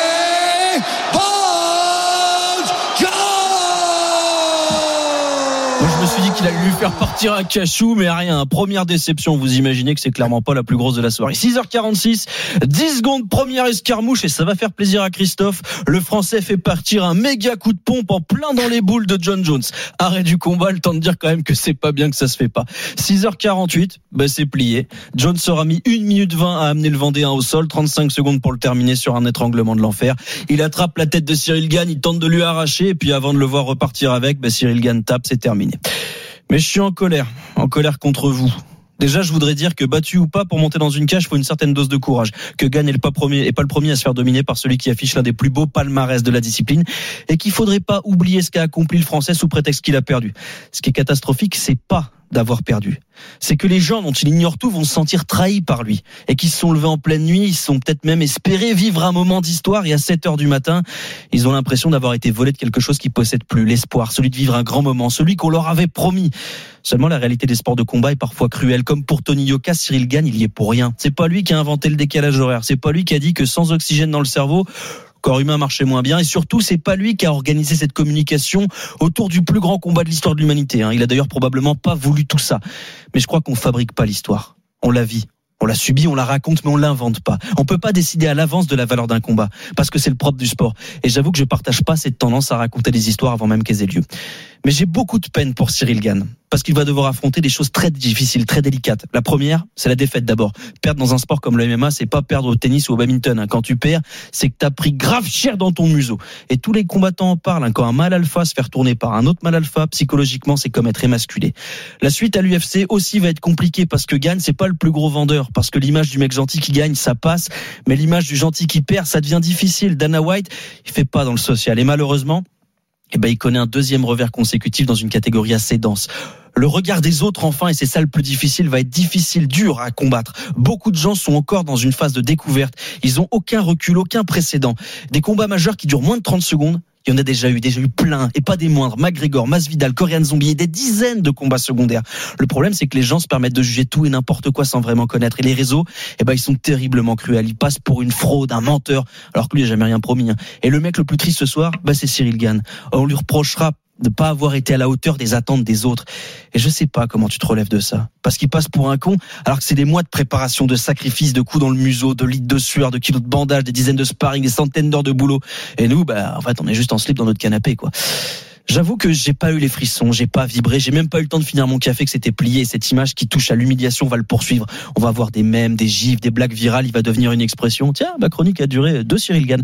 O: faire partir à cachou, mais rien. Première déception, vous imaginez que c'est clairement pas la plus grosse de la soirée. 6h46, 10 secondes, première escarmouche, et ça va faire plaisir à Christophe. Le Français fait partir un méga coup de pompe en plein dans les boules de John Jones. Arrêt du combat, le temps de dire quand même que c'est pas bien que ça se fait pas. 6h48, bah c'est plié. Jones aura mis 1 minute 20 à amener le Vendéen au sol, 35 secondes pour le terminer sur un étranglement de l'enfer. Il attrape la tête de Cyril Gann, il tente de lui arracher, et puis avant de le voir repartir avec, bah Cyril Gann tape, c'est terminé. Mais je suis en colère, en colère contre vous. Déjà, je voudrais dire que battu ou pas, pour monter dans une cage, faut une certaine dose de courage. Que Gann est le pas premier, est pas le premier à se faire dominer par celui qui affiche l'un des plus beaux palmarès de la discipline, et qu'il faudrait pas oublier ce qu'a accompli le Français sous prétexte qu'il a perdu. Ce qui est catastrophique, c'est pas d'avoir perdu. C'est que les gens dont il ignore tout vont se sentir trahis par lui et qui se sont levés en pleine nuit, ils sont peut-être même espérés vivre un moment d'histoire et à 7 heures du matin, ils ont l'impression d'avoir été volés de quelque chose qu'ils possèdent plus, l'espoir, celui de vivre un grand moment, celui qu'on leur avait promis. Seulement la réalité des sports de combat est parfois cruelle. Comme pour Tony Yoka, Cyril Gann, il y est pour rien. C'est pas lui qui a inventé le décalage horaire. C'est pas lui qui a dit que sans oxygène dans le cerveau, corps humain marchait moins bien. Et surtout, c'est pas lui qui a organisé cette communication autour du plus grand combat de l'histoire de l'humanité. hein. Il a d'ailleurs probablement pas voulu tout ça. Mais je crois qu'on fabrique pas l'histoire. On la vit. On la subit, on la raconte, mais on l'invente pas. On peut pas décider à l'avance de la valeur d'un combat, parce que c'est le propre du sport. Et j'avoue que je partage pas cette tendance à raconter des histoires avant même qu'elles aient lieu. Mais j'ai beaucoup de peine pour Cyril Gann, parce qu'il va devoir affronter des choses très difficiles, très délicates. La première, c'est la défaite d'abord. Perdre dans un sport comme le MMA, c'est pas perdre au tennis ou au badminton. hein. Quand tu perds, c'est que t'as pris grave cher dans ton museau. Et tous les combattants en parlent. hein. Quand un mal alpha se fait retourner par un autre mal alpha, psychologiquement, c'est comme être émasculé. La suite à l'UFC aussi va être compliquée parce que Gann, c'est pas le plus gros vendeur. Parce que l'image du mec gentil qui gagne, ça passe. Mais l'image du gentil qui perd, ça devient difficile. Dana White, il fait pas dans le social. Et malheureusement, eh ben, il connaît un deuxième revers consécutif dans une catégorie assez dense. Le regard des autres, enfin, et c'est ça le plus difficile, va être difficile, dur à combattre. Beaucoup de gens sont encore dans une phase de découverte. Ils ont aucun recul, aucun précédent. Des combats majeurs qui durent moins de 30 secondes, il y en a déjà eu, déjà eu plein, et pas des moindres. McGregor, Masvidal, Korean Zombie, et des dizaines de combats secondaires. Le problème, c'est que les gens se permettent de juger tout et n'importe quoi sans vraiment connaître. Et les réseaux, eh ben, ils sont terriblement cruels. Ils passent pour une fraude, un menteur, alors que lui, il a jamais rien promis. hein. Et le mec le plus triste ce soir, bah, c'est Cyril Gann. On lui reprochera de pas avoir été à la hauteur des attentes des autres. Et je sais pas comment tu te relèves de ça. Parce qu'il passe pour un con, alors que c'est des mois de préparation, de sacrifices, de coups dans le museau, de litres de sueur, de kilos de bandage, des dizaines de sparring, des centaines d'heures de boulot. Et nous, bah, en fait, on est juste en slip dans notre canapé, quoi. J'avoue que j'ai pas eu les frissons, j'ai pas vibré, j'ai même pas eu le temps de finir mon café que c'était plié. Cette image qui touche à l'humiliation va le poursuivre. On va avoir des mèmes, des gifs, des blagues virales. Il va devenir une expression. Tiens, ma chronique a duré deux Cyril Gann.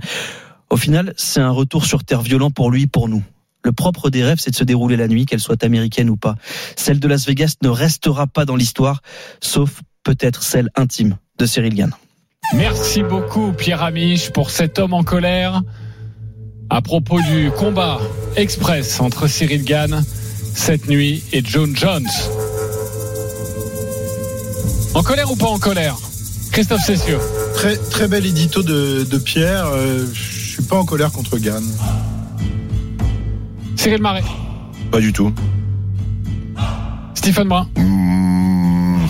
O: Au final, c'est un retour sur terre violent pour lui, pour nous. Le propre des rêves, c'est de se dérouler la nuit, qu'elle soit américaine ou pas. Celle de Las Vegas ne restera pas dans l'histoire, sauf peut-être celle intime de Cyril Gann.
C: Merci beaucoup Pierre Amiche pour cet homme en colère. À propos du combat express entre Cyril Gann cette nuit et John Jones. En colère ou pas en colère? Christophe Cessieux.
J: Très, très bel édito de, de Pierre. Euh, je suis pas en colère contre Gann.
C: Cyril Marais.
K: Pas du tout.
C: Stephen Brun.
I: Mmh,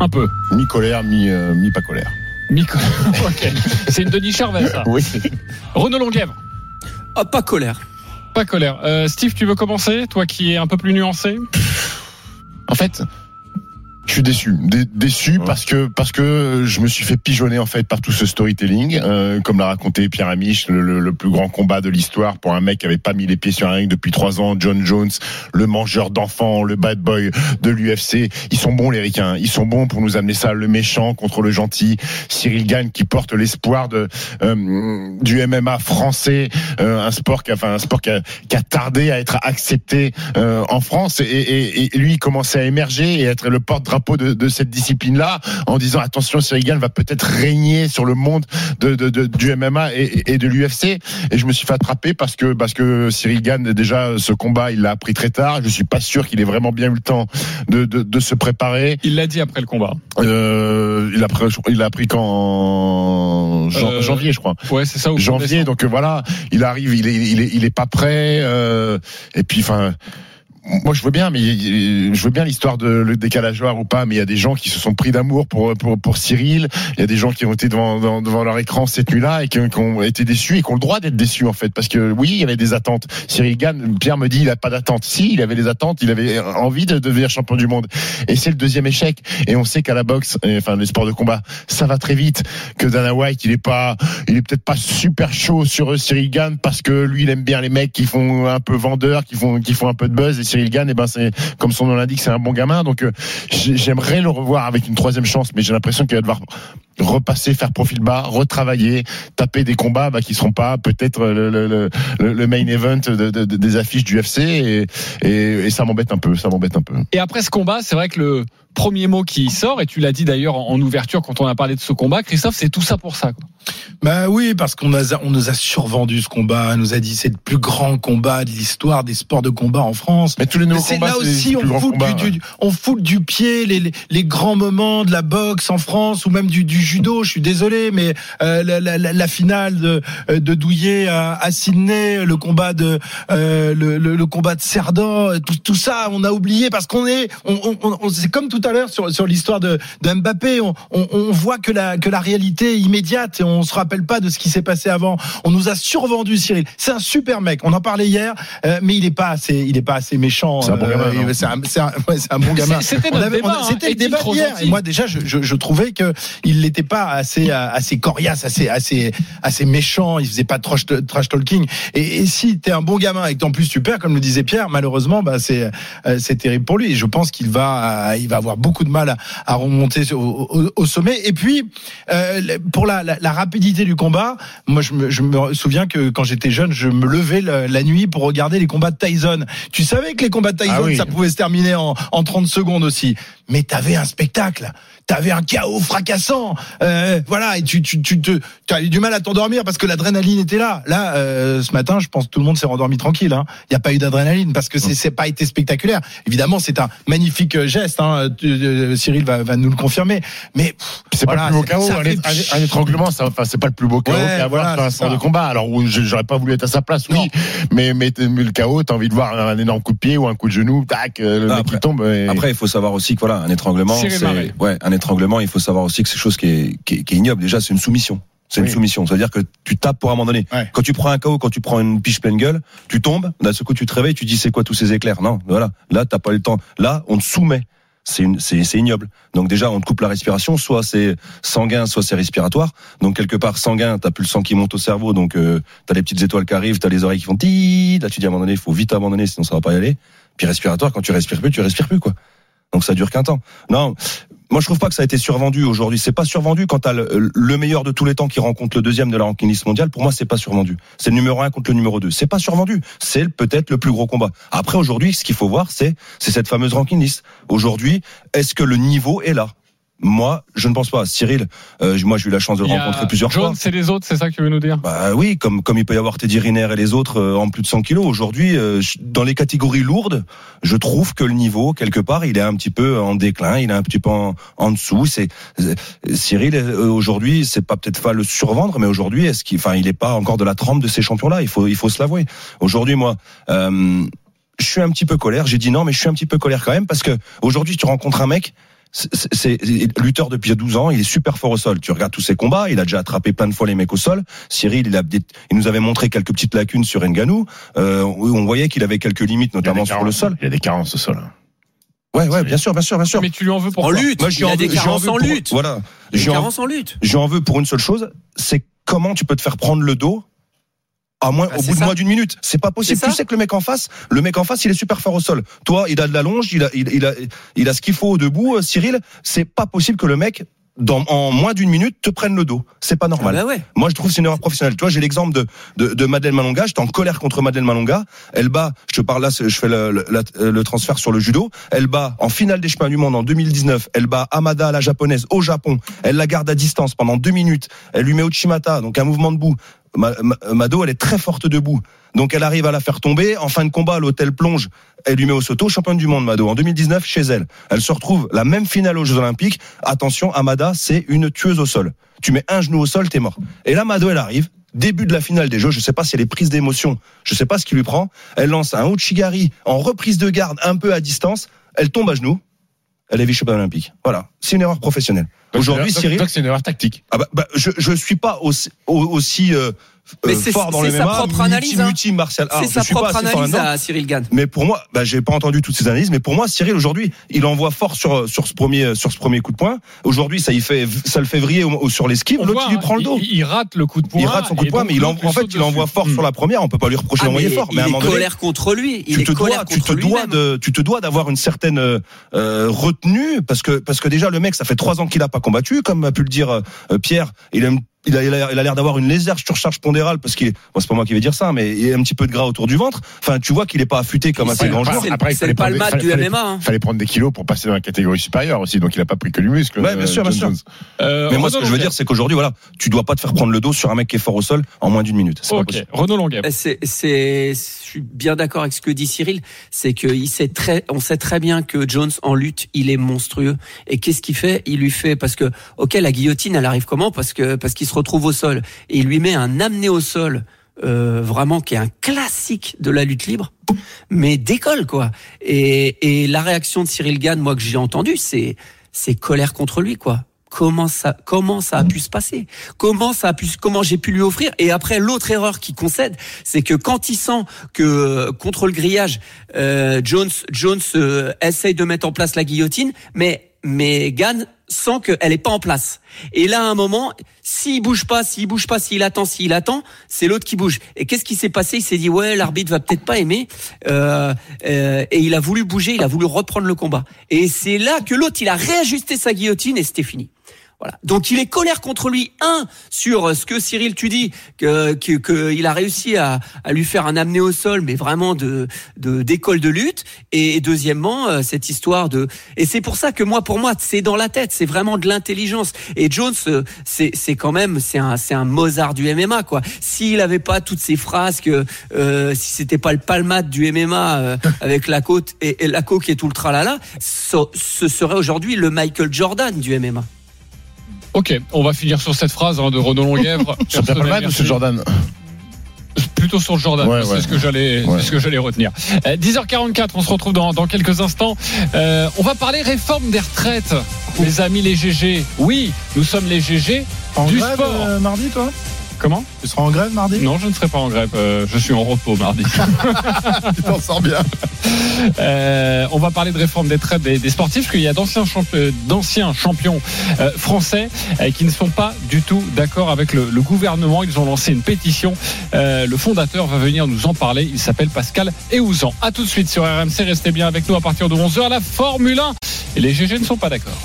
C: Un peu.
I: mi colère, mi, euh, mi pas colère.
C: Mico. ok. C'est une Denis Charvet, ça.
I: Oui.
C: Renaud Longuèvre.
F: Ah, pas colère.
C: Pas colère. Euh, Steve, tu veux commencer Toi qui es un peu plus nuancé?
I: En fait, je suis déçu, Dé- déçu parce que parce que je me suis fait pigeonner en fait par tout ce storytelling, euh, comme l'a raconté Pierre Amiche, le, le- le plus grand combat de l'histoire pour un mec qui avait pas mis les pieds sur un ring depuis trois ans, John Jones, le mangeur d'enfants, le bad boy de l'UFC. Ils sont bons les ricains, ils sont bons pour nous amener ça, le méchant contre le gentil. Cyril Gann qui porte l'espoir de euh, du MMA français, euh, un sport qui a, enfin un sport qui a, qui a tardé à être accepté euh, en France et, et, et lui il commençait à émerger et être le porte-drapeau de, de cette discipline-là en disant attention Cyril Gann va peut-être régner sur le monde de, de, de- du MMA et, et de l'UFC et je me suis fait attraper parce que parce que Cyril Gann déjà ce combat il l'a appris très tard je suis pas sûr qu'il ait vraiment bien eu le temps de, de, se préparer
C: Il l'a dit après le combat.
I: euh, il a pris il a appris quand jan-
C: Euh,
I: janvier je crois
C: Ouais, c'est ça.
I: janvier donc euh, voilà il arrive il est il est il est pas prêt et puis enfin moi je veux bien mais je veux bien l'histoire de le décalage horaire ou pas mais il y a des gens qui se sont pris d'amour pour pour pour Cyril. Il y a des gens qui ont été devant devant, leur écran cette nuit-là et qui, ont été déçus et qui ont le droit d'être déçus en fait. Parce que oui il y avait des attentes. Cyril Gann Pierre me dit il a pas d'attente si il avait des attentes il avait envie de devenir champion du monde. Et c'est le deuxième échec. Et on sait qu'à la boxe enfin les sports de combat ça va très vite. Que Dana White il est pas il est peut-être pas super chaud sur Cyril Gann parce que lui il aime bien les mecs qui font un peu vendeurs qui font qui font un peu de buzz Cyril Gann et ben c'est comme son nom l'indique c'est un bon gamin. Donc euh, j'ai- j'aimerais le revoir avec une troisième chance mais j'ai l'impression qu'il va devoir repasser faire profil bas retravailler taper des combats bah, qui seront pas peut-être le, le, le, main event de- de- de- des affiches du UFC et, et, et ça m'embête un peu ça m'embête un peu
C: Et après ce combat, c'est vrai que le premier mot qui sort, et tu l'as dit d'ailleurs en en ouverture quand on a parlé de ce combat, Christophe, c'est tout ça pour ça. Quoi.
J: Bah oui, parce qu'on a, on nous a survendu ce combat, on nous a dit c'est le plus grand combat de l'histoire des sports de combat en France.
I: mais tous les nouveaux combats
J: là aussi on fout,
I: combats,
J: du, du- on fout du pied les, les, les grands moments de la boxe en France ou même du, du judo. Je suis désolé, mais euh, la, la, la- la finale de, euh, de Douillet à, à Sydney, le combat de euh, le, le, le combat de Cerdan, tout, tout ça, on a oublié parce qu'on est, on, on, on- on- c'est comme tout à l'heure sur, sur l'histoire de, de Mbappé, on, on, on voit que la que la réalité est immédiate et on se rappelle pas de ce qui s'est passé avant. On nous a survendu Cyril. C'est un super mec. On en parlait hier, euh, mais il est pas assez, il est pas assez méchant.
I: C'est un bon gamin,
J: c'est un, c'est un, ouais, c'est un bon gamin.
C: C'était débat, hein.
J: Le débat Et moi déjà, je, je, je trouvais que il n'était pas assez euh, assez coriace, assez assez assez méchant. Il faisait pas de trash, trash talking. Et, et si t'es un bon gamin et que en plus super, comme le disait Pierre, malheureusement, bah c'est euh, c'est terrible pour lui. Et je pense qu'il va euh, il va avoir beaucoup de mal à, à remonter au, au, au sommet. Et puis euh, pour la, la, la rapidité du combat, moi je me, je me souviens que quand j'étais jeune, je me levais la, la nuit pour regarder les combats de Tyson. Tu savais que les combats de Tyson,
I: Ah oui.
J: ça pouvait se terminer en, en 30 secondes aussi. Mais t'avais un spectacle, t'avais un chaos fracassant, euh, voilà, et tu tu tu tu as eu du mal à t'endormir parce que l'adrénaline était là. Là, euh, ce matin, je pense que tout le monde s'est rendormi tranquille. Hein. Il n'y a pas eu d'adrénaline parce que c'est c'est pas été spectaculaire. Évidemment, c'est un magnifique geste. Hein. Tu- euh, Cyril va, va nous le confirmer. Mais pff,
I: c'est
J: voilà,
I: pas le plus beau chaos.
J: ça
I: Un,
J: fait-
I: étra- un étranglement, ça, enfin, c'est pas le plus beau chaos
J: Ouais,
I: qu'il y a à avoir
J: voilà,
I: sur un sport de combat. Alors, j'aurais pas voulu être à sa place, oui. Mais, mais, mais le chaos, t'as envie de voir un énorme coup de pied ou un coup de genou, tac, euh, le
K: Ah,
I: mec
K: après-
I: qui tombe. et-
K: Après, il faut savoir aussi que voilà, un étranglement, c'est ouais, un étranglement. Il faut savoir aussi que c'est quelque chose qui est, qui est, qui est ignoble. Déjà, c'est une soumission. C'est
I: Oui.
K: une soumission. C'est-à-dire que tu tapes pour.
J: Ouais.
K: Quand tu prends un KO, quand tu prends une piche pleine gueule, tu tombes. D'un seul coup, tu te réveilles, tu dis c'est quoi tous ces éclairs? Non, voilà. Là, t'as pas eu le temps. Là, on te soumet. c'est ignoble. Donc déjà, on te coupe la respiration, soit c'est sanguin, soit c'est respiratoire. Donc quelque part sanguin, t'as plus le sang qui monte au cerveau, donc euh, t'as les petites étoiles qui arrivent, t'as les oreilles qui font ti. Là, tu dis à un moment donné, il faut vite abandonner, sinon ça va pas y aller. Puis respiratoire, quand tu respires plus, tu respires plus quoi. Donc ça dure qu'un temps. Non, moi je trouve pas que ça a été survendu aujourd'hui. C'est pas survendu quand t'as le, le meilleur de tous les temps qui rencontre le deuxième de la ranking list mondiale. Pour moi, c'est pas survendu. C'est le numéro un contre le numéro deux. C'est pas survendu. C'est peut-être le plus gros combat. Après aujourd'hui, ce qu'il faut voir, c'est c'est cette fameuse ranking list. Aujourd'hui, est-ce que le niveau est là? Moi, je ne pense pas. Cyril, euh, moi j'ai eu la chance de le rencontrer plusieurs fois.
C: Jones et les autres, c'est ça que tu veux nous dire?
K: Bah oui, comme comme il peut y avoir Teddy Riner et les autres euh, en plus de 100 kilos. Aujourd'hui, euh, dans les catégories lourdes, je trouve que le niveau quelque part, il est un petit peu en déclin, il est un petit peu en, en dessous. C'est euh, Cyril euh, aujourd'hui, c'est pas peut-être pas le survendre, mais aujourd'hui, est-ce qu'il, enfin, il est pas encore de la trempe de ces champions-là? Il faut il faut se l'avouer. Aujourd'hui, moi. Euh, je suis un petit peu colère. J'ai dit non, mais je suis un petit peu colère quand même parce que aujourd'hui, tu rencontres un mec. C'est- lutteur depuis 12 ans, il est super fort au sol. Tu regardes tous ses combats, il a déjà attrapé plein de fois les mecs au sol. Cyril, il, a, il nous avait montré quelques petites lacunes sur Nganou. Euh, où on voyait qu'il avait quelques limites, notamment sur le sol.
I: Il y a des carences au sol.
K: Ouais, ouais, bien sûr, bien sûr, bien sûr.
C: Mais tu lui en veux pour
F: En lutte,
K: Moi, je lui
F: il
K: en
F: a des
K: veux- en
F: carences
K: veux
F: en
K: pour-
F: lutte.
K: Voilà.
F: Des
K: Je lui en-
F: carences en lutte.
K: je lui en veux pour une seule chose, c'est comment tu peux te faire prendre le dos à moins,
F: Ah,
K: au bout de moins d'une minute. C'est pas possible. Tu sais que le mec en face, le mec en face, il est super fort au sol. Toi, il a de la longe, il a, il, il a, il a ce qu'il faut au debout. euh, Cyril, c'est pas possible que le mec, dans, en moins d'une minute, te prenne le dos. C'est pas normal.
F: Ah bah ouais.
K: Moi, je trouve que c'est une erreur professionnelle. Tu vois, j'ai l'exemple de, de, de Madeleine Malonga. J'étais en colère contre Madeleine Malonga. Elle bat, je te parle là, je fais le, le, la- le transfert sur le judo. Elle bat en finale des chemins du monde en 2019. Elle bat Amada, la japonaise, au Japon. Elle la garde à distance pendant deux minutes. Elle lui met Uchimata, donc un mouvement debout. Ma- Ma- Mado, elle est très forte debout. Donc elle arrive à la faire tomber. En fin de combat, l'hôtel plonge. Elle lui met au sauto, championne du monde, Mado, en 2019 chez elle. Elle se retrouve la même finale aux Jeux Olympiques. Attention, Amada, c'est une tueuse au sol. Tu mets un genou au sol, t'es mort. Et là, Mado, elle arrive. Début de la finale des Jeux, je sais pas si elle est prise d'émotion, je sais pas ce qui lui prend. Elle lance un Uchigari en reprise de garde un peu à distance. Elle tombe à genoux. Elle est vice-championne olympique. Voilà, c'est une erreur professionnelle. Aujourd'hui,
I: Donc,
K: Cyril,
I: c'est une erreur tactique.
K: ah bah, bah, je je suis pas aussi au- aussi euh, euh,
F: c'est-
K: fort dans
F: c'est
K: le
F: sa propre analyse, hein.
K: multi, multi martial art.
F: C'est sa
K: pas
F: propre analyse à Cyril Gann.
K: Mais pour moi, bah, j'ai pas entendu toutes ces analyses, mais pour moi, Cyril aujourd'hui, il envoie fort sur sur ce premier sur ce premier coup de poing. Aujourd'hui, ça il fait ça le fait vriller au- sur l'esquive. L'autre il lui prend le dos.
C: Il, il rate le coup de poing.
K: Il rate son coup de poing, mais il en, en fait, il envoie fort sur la première. On peut pas lui reprocher
F: Ah,
K: d'envoyer fort,
F: il
K: mais à un
F: est
K: moment donné,
F: colère contre lui. Il
K: tu
F: est
K: te
F: colère
K: dois, tu
F: contre
K: te dois de, tu te dois d'avoir une certaine euh, euh, retenue parce que parce que déjà le mec, ça fait trois ans qu'il a pas combattu, comme a pu le dire euh, Pierre. Il a une- il a il a il a l'air d'avoir une légère surcharge pondérale parce qu'il est, bon, c'est pas moi qui vais dire ça, mais il y a un petit peu de gras autour du ventre. Enfin, tu vois qu'il est pas affûté comme
F: c'est-
K: jours.
F: c'est-
I: Après,
F: c'est
I: fallait
F: le
I: fallait-
F: du MMA. hein.
I: fallait prendre des kilos pour passer dans la catégorie supérieure aussi, donc il a pas pris que du muscle.
K: Ouais, bien sûr,
I: euh,
K: bien
I: John
K: sûr.
C: Euh,
K: Mais moi, ce que je veux dire, c'est qu'aujourd'hui, voilà, tu dois pas te faire prendre le dos sur un mec qui est fort au sol en moins d'une minute. C'est pas
C: Ok,
K: possible.
C: Renaud Longuet.
F: Eh, C'est, c'est, je suis bien d'accord avec ce que dit Cyril. C'est que il sait très, on sait très bien que Jones en lutte, il est monstrueux. Et qu'est-ce qu'il fait? Il lui fait parce que, ok, la guillotine, elle arrive comment? Parce que parce qu'il se retrouve au sol et il lui met un amené au sol. euh, vraiment qui est un classique de la lutte libre mais décolle quoi. Et, et la réaction de Cyril Gann moi que j'ai entendu c'est c'est colère contre lui quoi. Comment ça comment ça a pu se passer? Comment ça a pu comment j'ai pu lui offrir? Et après l'autre erreur qu'il concède c'est que quand il sent que contre le grillage euh, Jones Jones euh, essaye de mettre en place la guillotine mais mais Gann sent qu'elle est pas en place. Et là, à un moment, s'il bouge pas, s'il bouge pas, s'il attend, s'il attend, c'est l'autre qui bouge. Et qu'est-ce qui s'est passé? Il s'est dit ouais, l'arbitre va peut-être pas aimer, euh, euh, et il a voulu bouger, il a voulu reprendre le combat. Et c'est là que l'autre, il a réajusté sa guillotine et c'était fini. Voilà. Donc il est colère contre lui un sur ce que Cyril tu dis que que, que a réussi à, à lui faire un amené au sol mais vraiment de de d'école de lutte. Et deuxièmement euh, cette histoire de et c'est pour ça que moi pour moi c'est dans la tête c'est vraiment de l'intelligence. Et Jones euh, c'est quand même c'est un un Mozart du MMA quoi. S'il avait pas toutes ces phrases que euh, si c'était pas le palmade du MMA euh, avec la côte et, et la coque et tout le tralala ce, ce serait aujourd'hui le Michael Jordan du MMA
C: Ok, on va finir sur cette phrase hein, de Renaud Longuèvre.
I: Sur Pierre Palmade ou sur Jordan
C: Plutôt sur Jordan,
I: Ouais,
C: c'est
I: ouais.
C: ce que j'allais,
I: Ouais.
C: c'est ce que j'allais retenir. Euh, 10h44, on se retrouve dans, dans quelques instants. Euh, on va parler réforme des retraites, les amis les GG. Oui, nous sommes les GG
J: En
C: du
J: grève,
C: sport.
J: euh, mardi, toi?
C: Comment
J: Tu seras en grève mardi?
C: Non, je ne serai pas en grève. Euh, je suis en repos mardi.
J: tu t'en sors bien.
C: Euh, on va parler de réforme des traites des, des sportifs, parce qu'il y a d'anciens champions, d'anciens champions euh, français euh, qui ne sont pas du tout d'accord avec le, le gouvernement. Ils ont lancé une pétition. Euh, le fondateur va venir nous en parler. Il s'appelle Pascal Eouzan. À tout de suite sur RMC. Restez bien avec nous à partir de 11h. La Formule 1. Et les GG ne sont pas d'accord.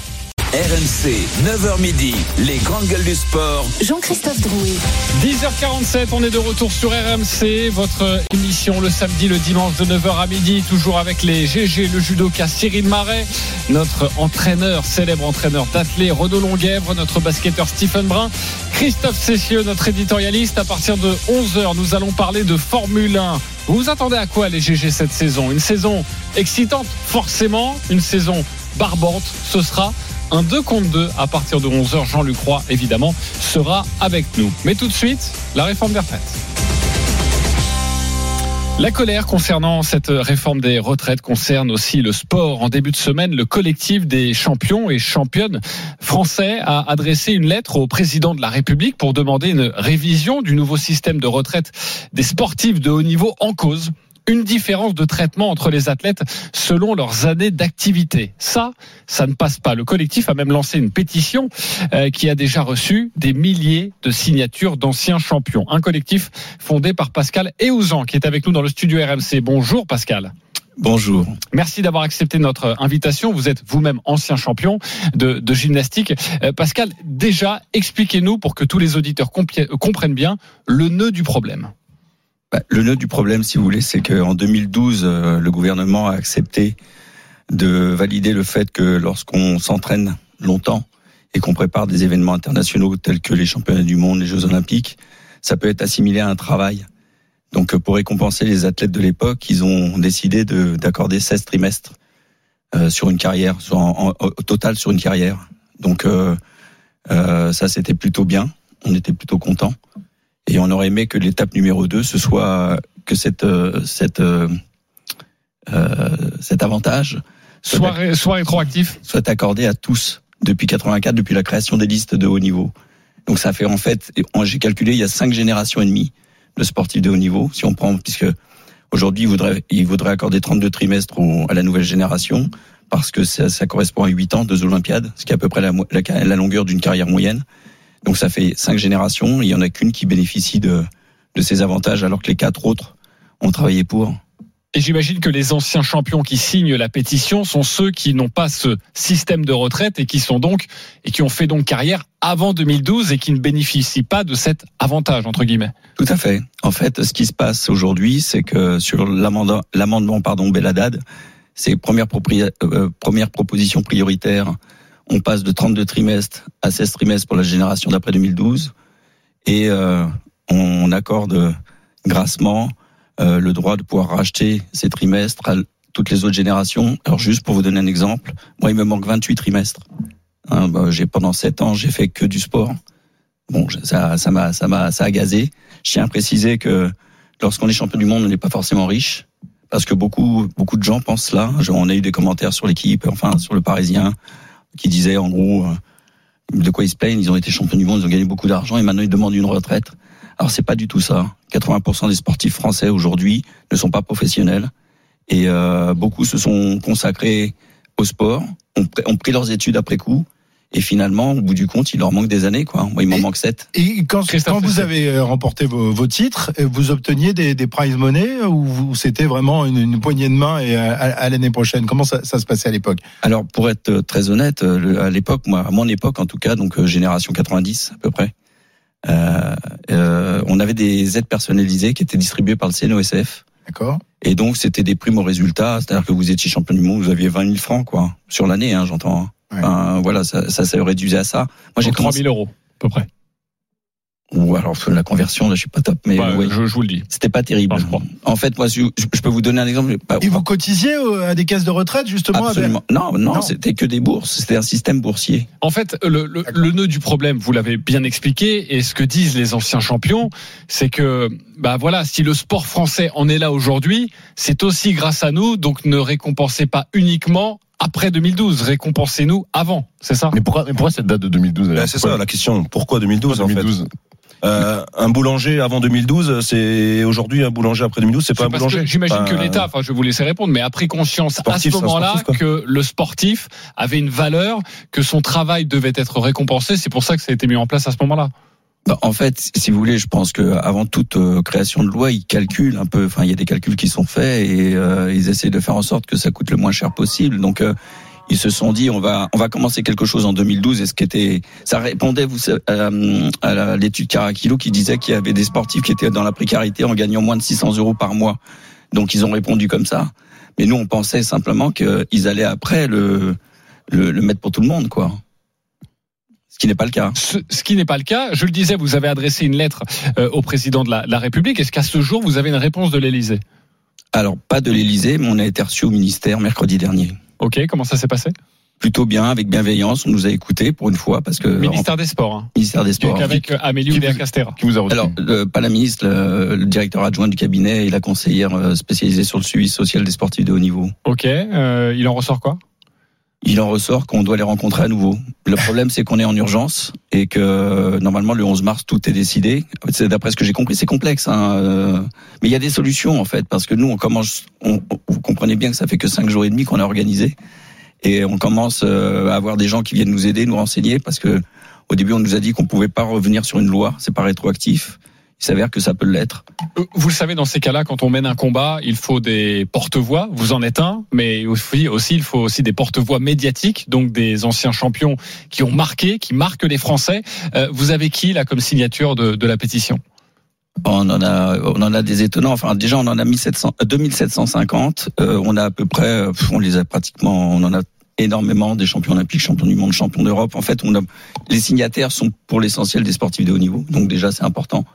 B: RMC, 9h midi, les grandes gueules du sport.
A: Jean-Christophe Drouet.
C: 10h47, on est de retour sur RMC, votre émission le samedi, le dimanche de 9h à midi, toujours avec les GG, le judoka Cyril Marais, notre entraîneur, célèbre entraîneur d'athlètes Renaud Longuèvre, notre basketteur Stephen Brun, Christophe Cessieux, notre éditorialiste. À partir de 11h, nous allons parler de Formule 1. Vous vous attendez à quoi les GG cette saison? Une saison excitante, forcément, une saison barbante, ce sera un 2 contre 2 à partir de 11h. Jean-Luc Roy, évidemment, sera avec nous. Mais tout de suite, la réforme des retraites. La colère concernant cette réforme des retraites concerne aussi le sport. En début de semaine, le collectif des champions et championnes français a adressé une lettre au président de la République pour demander une révision du nouveau système de retraite des sportifs de haut niveau en cause une différence de traitement entre les athlètes selon leurs années d'activité. Ça, ça ne passe pas. Le collectif a même lancé une pétition euh, qui a déjà reçu des milliers de signatures d'anciens champions. Un collectif fondé par Pascal Eouzan qui est avec nous dans le studio RMC. Bonjour Pascal.
P: Bonjour.
C: Merci d'avoir accepté notre invitation. Vous êtes vous-même ancien champion de, de gymnastique. Euh, Pascal, déjà, expliquez-nous pour que tous les auditeurs comprennent bien le nœud du problème.
P: Bah, le nœud du problème, si vous voulez, c'est qu'en 2012, euh, le gouvernement a accepté de valider le fait que lorsqu'on s'entraîne longtemps et qu'on prépare des événements internationaux tels que les championnats du monde, les Jeux olympiques, ça peut être assimilé à un travail. Donc pour récompenser les athlètes de l'époque, ils ont décidé d'accorder 16 trimestres euh, sur une carrière, au total sur une carrière. Donc euh, ça c'était plutôt bien, on était plutôt contents. Et on aurait aimé que l'étape numéro 2, ce soit que cette, cette, euh, cet avantage
C: soit, soit rétroactif,
P: soit accordé à tous depuis 84, depuis la création des listes de haut niveau. Donc ça fait en fait, j'ai calculé, il y a cinq générations et demie de sportifs de haut niveau. Si on prend, puisque aujourd'hui il voudrait, il voudrait accorder 32 trimestres à la nouvelle génération parce que ça, ça correspond à 8 ans, deux Olympiades, ce qui est à peu près la, la, la longueur d'une carrière moyenne. Donc ça fait cinq générations. Il y en a qu'une qui bénéficie de, de ces avantages, alors que les quatre autres ont travaillé pour.
C: Et j'imagine que les anciens champions qui signent la pétition sont ceux qui n'ont pas ce système de retraite et qui sont donc et qui ont fait donc carrière avant 2012 et qui ne bénéficient pas de cet avantage entre guillemets.
P: Tout à fait. En fait, ce qui se passe aujourd'hui, c'est que sur l'amendement pardon Belladad, c'est première, euh, première proposition prioritaire on passe de 32 trimestres à 16 trimestres pour la génération d'après 2012 et euh, on accorde grassement euh, le droit de pouvoir racheter ces trimestres à toutes les autres générations. Alors juste pour vous donner un exemple, moi il me manque 28 trimestres. Hein, bah, j'ai pendant 7 ans, j'ai fait que du sport. Bon, ça ça m'a ça m'a ça a gazé. Je tiens à préciser que lorsqu'on est champion du monde, on n'est pas forcément riche parce que beaucoup beaucoup de gens pensent cela. On a eu des commentaires sur l'équipe, enfin sur le Parisien, qui disaient en gros euh, de quoi ils se plaignent. Ils ont été champions du monde, ils ont gagné beaucoup d'argent et maintenant ils demandent une retraite. Alors c'est pas du tout ça. 80% des sportifs français aujourd'hui ne sont pas professionnels et euh, beaucoup se sont consacrés au sport, ont pris leurs études après coup et finalement, au bout du compte, il leur manque des années, quoi. Moi, il m'en manque sept.
J: Et quand, quand vous avez euh, remporté vos, vos, titres, euh, vous obteniez des, des prize money ou c'était vraiment une, une, poignée de main et à, à l'année prochaine? Comment ça, ça, se passait à l'époque?
P: Alors, pour être très honnête, à l'époque, moi, à mon époque en tout cas, donc génération 90 à peu près, euh, euh, on avait des aides personnalisées qui étaient distribuées par le CNOSF.
J: D'accord.
P: Et donc, c'était des primes au résultat, c'est-à-dire que vous étiez champion du monde, vous aviez 20 000 francs, quoi, sur l'année, hein, j'entends. Ouais. Euh, voilà, ça, ça s'est réduit à ça.
C: Moi, j'ai 3 000 euros, à peu près.
P: Ou alors la conversion, là, je suis pas top, mais
C: bah,
P: ouais,
C: je, je, vous le dis.
P: C'était pas terrible. En fait, moi, je, je, peux vous donner un exemple.
J: Et vous cotisiez à des caisses de retraite justement
P: Absolument. Avec... Non, non, non. c'était que des bourses. C'était un système boursier.
C: En fait, le, le, le, nœud du problème, vous l'avez bien expliqué, et ce que disent les anciens champions, c'est que, bah voilà, si le sport français en est là aujourd'hui, c'est aussi grâce à nous. Donc, ne récompensez pas uniquement après 2012, récompensez-nous avant, c'est ça?
I: Mais pourquoi, mais pourquoi cette date de 2012
K: bah, C'est ça la question. Pourquoi 2012, 2012 en fait? Euh, un boulanger avant 2012, c'est aujourd'hui un boulanger après 2012, c'est pas un
C: que
K: boulanger.
C: J'imagine
K: Enfin,
C: que l'État, enfin, je vais vous laisser répondre, mais a pris conscience à ce moment-là que le sportif avait une valeur, que son travail devait être récompensé. C'est pour ça que ça a été mis en place à ce moment-là.
P: Bah, en fait, si vous voulez, je pense que avant toute euh, création de loi, ils calculent un peu. Enfin, il y a des calculs qui sont faits et euh, ils essaient de faire en sorte que ça coûte le moins cher possible. Donc, euh, ils se sont dit, on va, on va commencer quelque chose en 2012. Et ce qui était, ça répondait, vous, savez, à, l'étude Carakilo qui disait qu'il y avait des sportifs qui étaient dans la précarité en gagnant moins de 600 euros par mois. Donc, ils ont répondu comme ça. Mais nous, on pensait simplement qu'ils allaient après le, le, le mettre pour tout le monde, quoi. Ce qui n'est pas le cas.
C: Ce, ce qui n'est pas le cas. Je le disais, vous avez adressé une lettre euh, au président de la, la République. Est-ce qu'à ce jour, vous avez une réponse de l'Élysée?
P: Alors, pas de l'Élysée, mais on a été reçu au ministère mercredi dernier.
C: Ok, comment ça s'est passé?
P: Plutôt bien, avec bienveillance. On nous a écoutés pour une fois parce que
C: Ministère des Sports. Hein.
P: ministère des Sports.
C: Avec euh, Amélie Oudéa Castera.
I: Qui vous a reçu
P: Alors, le- pas la ministre, le, le directeur adjoint du cabinet et la conseillère euh, spécialisée sur le suivi social des sportifs de haut niveau.
C: Ok, euh, il en ressort quoi?
P: Il en ressort qu'on doit les rencontrer à nouveau. Le problème, c'est qu'on est en urgence et que normalement le 11 mars tout est décidé. C'est d'après ce que j'ai compris, c'est complexe. Hein, euh, mais il y a des solutions en fait, parce que nous, on commence. On, vous comprenez bien que ça fait que cinq jours et demi qu'on a organisé et on commence euh, à avoir des gens qui viennent nous aider, nous renseigner, parce que au début, on nous a dit qu'on pouvait pas revenir sur une loi. C'est pas rétroactif. Il s'avère que ça peut l'être.
C: Euh, Vous le savez, dans ces cas-là, quand on mène un combat, il faut des porte-voix. Vous en êtes un, mais aussi, aussi, il faut aussi des porte-voix médiatiques, donc des anciens champions qui ont marqué, qui marquent les Français. Euh, vous avez qui là comme signature de, de la pétition?
P: On en a, on en a des étonnants. Enfin, déjà, on en a 1700, euh, 2750. Euh, on a à peu près, euh, on les a pratiquement, on en a énormément des champions olympiques, champions du monde, champions d'Europe. En fait, on a, les signataires sont pour l'essentiel des sportifs de haut niveau. Donc déjà, c'est important.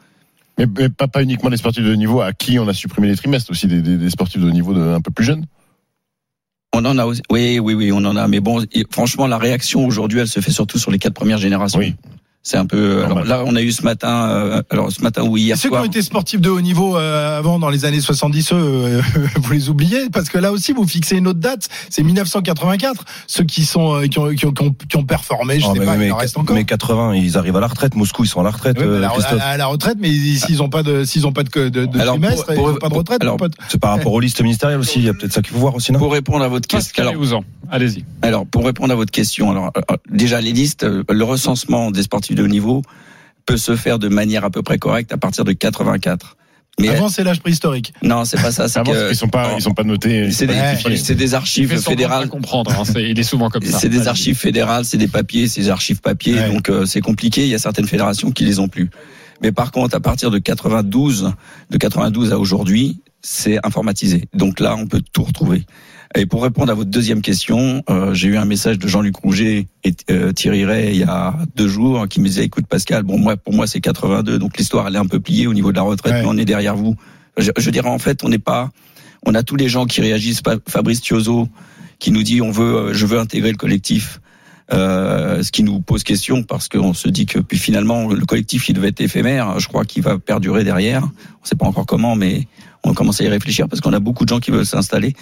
I: Mais, mais pas, pas uniquement des sportifs de haut niveau à qui on a supprimé les trimestres, aussi des, des, des sportifs de haut niveau de, un peu plus jeunes.
P: On en a aussi, oui, oui, oui, on en a. Mais bon, franchement, la réaction aujourd'hui, elle se fait surtout sur les quatre premières générations.
I: Oui.
P: C'est un peu. Alors là, on a eu ce matin, euh, alors ce matin ou hier
J: Ceux qui ont été sportifs de haut niveau euh, avant, dans les années 70, eux, euh, vous les oubliez parce que là aussi, vous fixez une autre date. C'est 1984. Ceux qui sont euh, qui ont qui ont, qui ont, qui ont performé, je
K: Oh,
J: sais
K: mais,
J: pas,
K: mais-
J: il en reste encore.
K: mais 80, ils arrivent à la retraite. Moscou, ils sont à la retraite.
J: À,
K: euh,
J: la,
K: Christophe.
J: à la retraite, mais s'ils ont pas de s'ils ont pas de de, de
P: Alors,
J: trimestre,
P: pour-
J: ils ont
P: pour-
J: pas de retraite.
P: alors,
J: mon pote.
K: C'est par rapport aux listes ministérielles aussi. Il y a peut-être ça qu'il faut voir aussi, non?
P: Pour répondre à votre question,
C: allez-y.
P: Alors, pour répondre à votre question, alors euh, déjà les listes, euh, le recensement des sportifs de haut niveau peut se faire de manière à peu près correcte à partir de 84. Mais
J: Avant, c'est l'âge préhistorique.
P: non, c'est pas ça. C'est
I: Avant,
P: que
I: ils sont pas, ils sont pas notés.
P: c'est des,
J: Ouais.
P: archives fédérales.
C: comprendre. hein, c'est- il est souvent comme ça.
P: C'est des archives fédérales, c'est des papiers, c'est des archives papier,
J: Ouais.
P: donc euh, c'est compliqué. Il y a certaines fédérations qui les ont plus. Mais par contre, à partir de 92, de 92 à aujourd'hui, c'est informatisé. Donc là, on peut tout retrouver. Et pour répondre à votre deuxième question, euh, j'ai eu un message de Jean-Luc Rouget et euh, Thierry Ray il y a deux jours qui me disait écoute Pascal, bon moi pour moi c'est 82, donc l'histoire elle est un peu pliée au niveau de la retraite,
J: Ouais.
P: mais on est derrière vous. Je, je dirais en fait on n'est pas, on a tous les gens qui réagissent. Fa- Fabrice Tiozo qui nous dit on veut, euh, je veux intégrer le collectif. Euh, ce qui nous pose question parce qu'on se dit que puis finalement le collectif il devait être éphémère. Je crois qu'il va perdurer derrière. On sait pas encore comment, mais on commence à y réfléchir parce qu'on a beaucoup de gens qui veulent s'installer,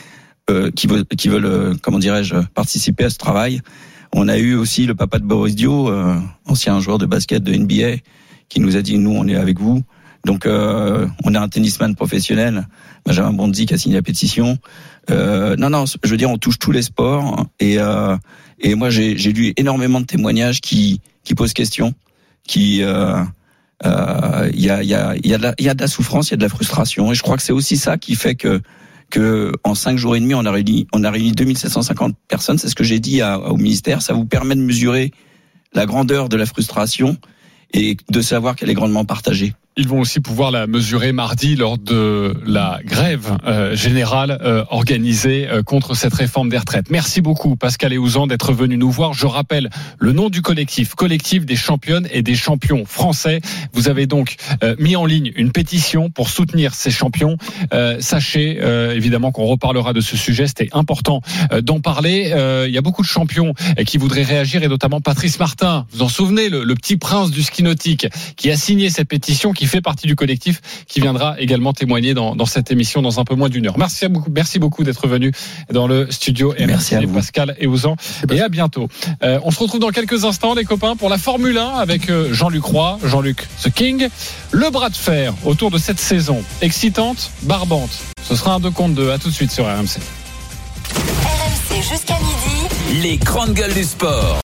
P: qui veulent, qui veulent, euh, comment dirais-je, participer à ce travail. On a eu aussi le papa de Boris Dio, euh, ancien joueur de basket de NBA, qui nous a dit nous on est avec vous. Donc euh, on a un tennisman professionnel, Benjamin Bonzi qui a signé la pétition. Euh, non non, je veux dire on touche tous les sports et euh, et moi j'ai lu énormément de témoignages qui qui posent question, qui euh, euh, il y a y a y a il y a de la souffrance, il y a de la frustration et je crois que c'est aussi ça qui fait que que en cinq jours et demi on a réuni on a réuni 2750 personnes, c'est ce que j'ai dit au ministère, ça vous permet de mesurer la grandeur de la frustration et de savoir qu'elle est grandement partagée.
C: Ils vont aussi pouvoir la mesurer mardi lors de la grève euh, générale euh, organisée euh, contre cette réforme des retraites. Merci beaucoup Pascal Eouzan d'être venu nous voir. Je rappelle le nom du collectif, collectif des championnes et des champions français. Vous avez donc euh, mis en ligne une pétition pour soutenir ces champions. Euh, sachez euh, évidemment qu'on reparlera de ce sujet. C'était important d'en parler. Il y a beaucoup de champions qui voudraient réagir et notamment Patrice Martin. Vous vous en souvenez, le, le petit prince du ski nautique qui a signé cette pétition qui fait partie du collectif, qui viendra également témoigner dans, dans cette émission dans un peu moins d'une heure. Merci beaucoup, merci beaucoup d'être venu dans le studio.
P: Merci à vous.
C: Pascal et Ouzan. Et à bientôt. Euh, on se retrouve dans quelques instants, les copains, pour la Formule 1 avec euh, Jean-Luc Roy, Jean-Luc The King. Le bras de fer autour de cette saison excitante, barbante. Ce sera un 2 contre 2. À tout de suite sur RMC.
A: RMC jusqu'à midi.
B: Les grandes gueules du sport.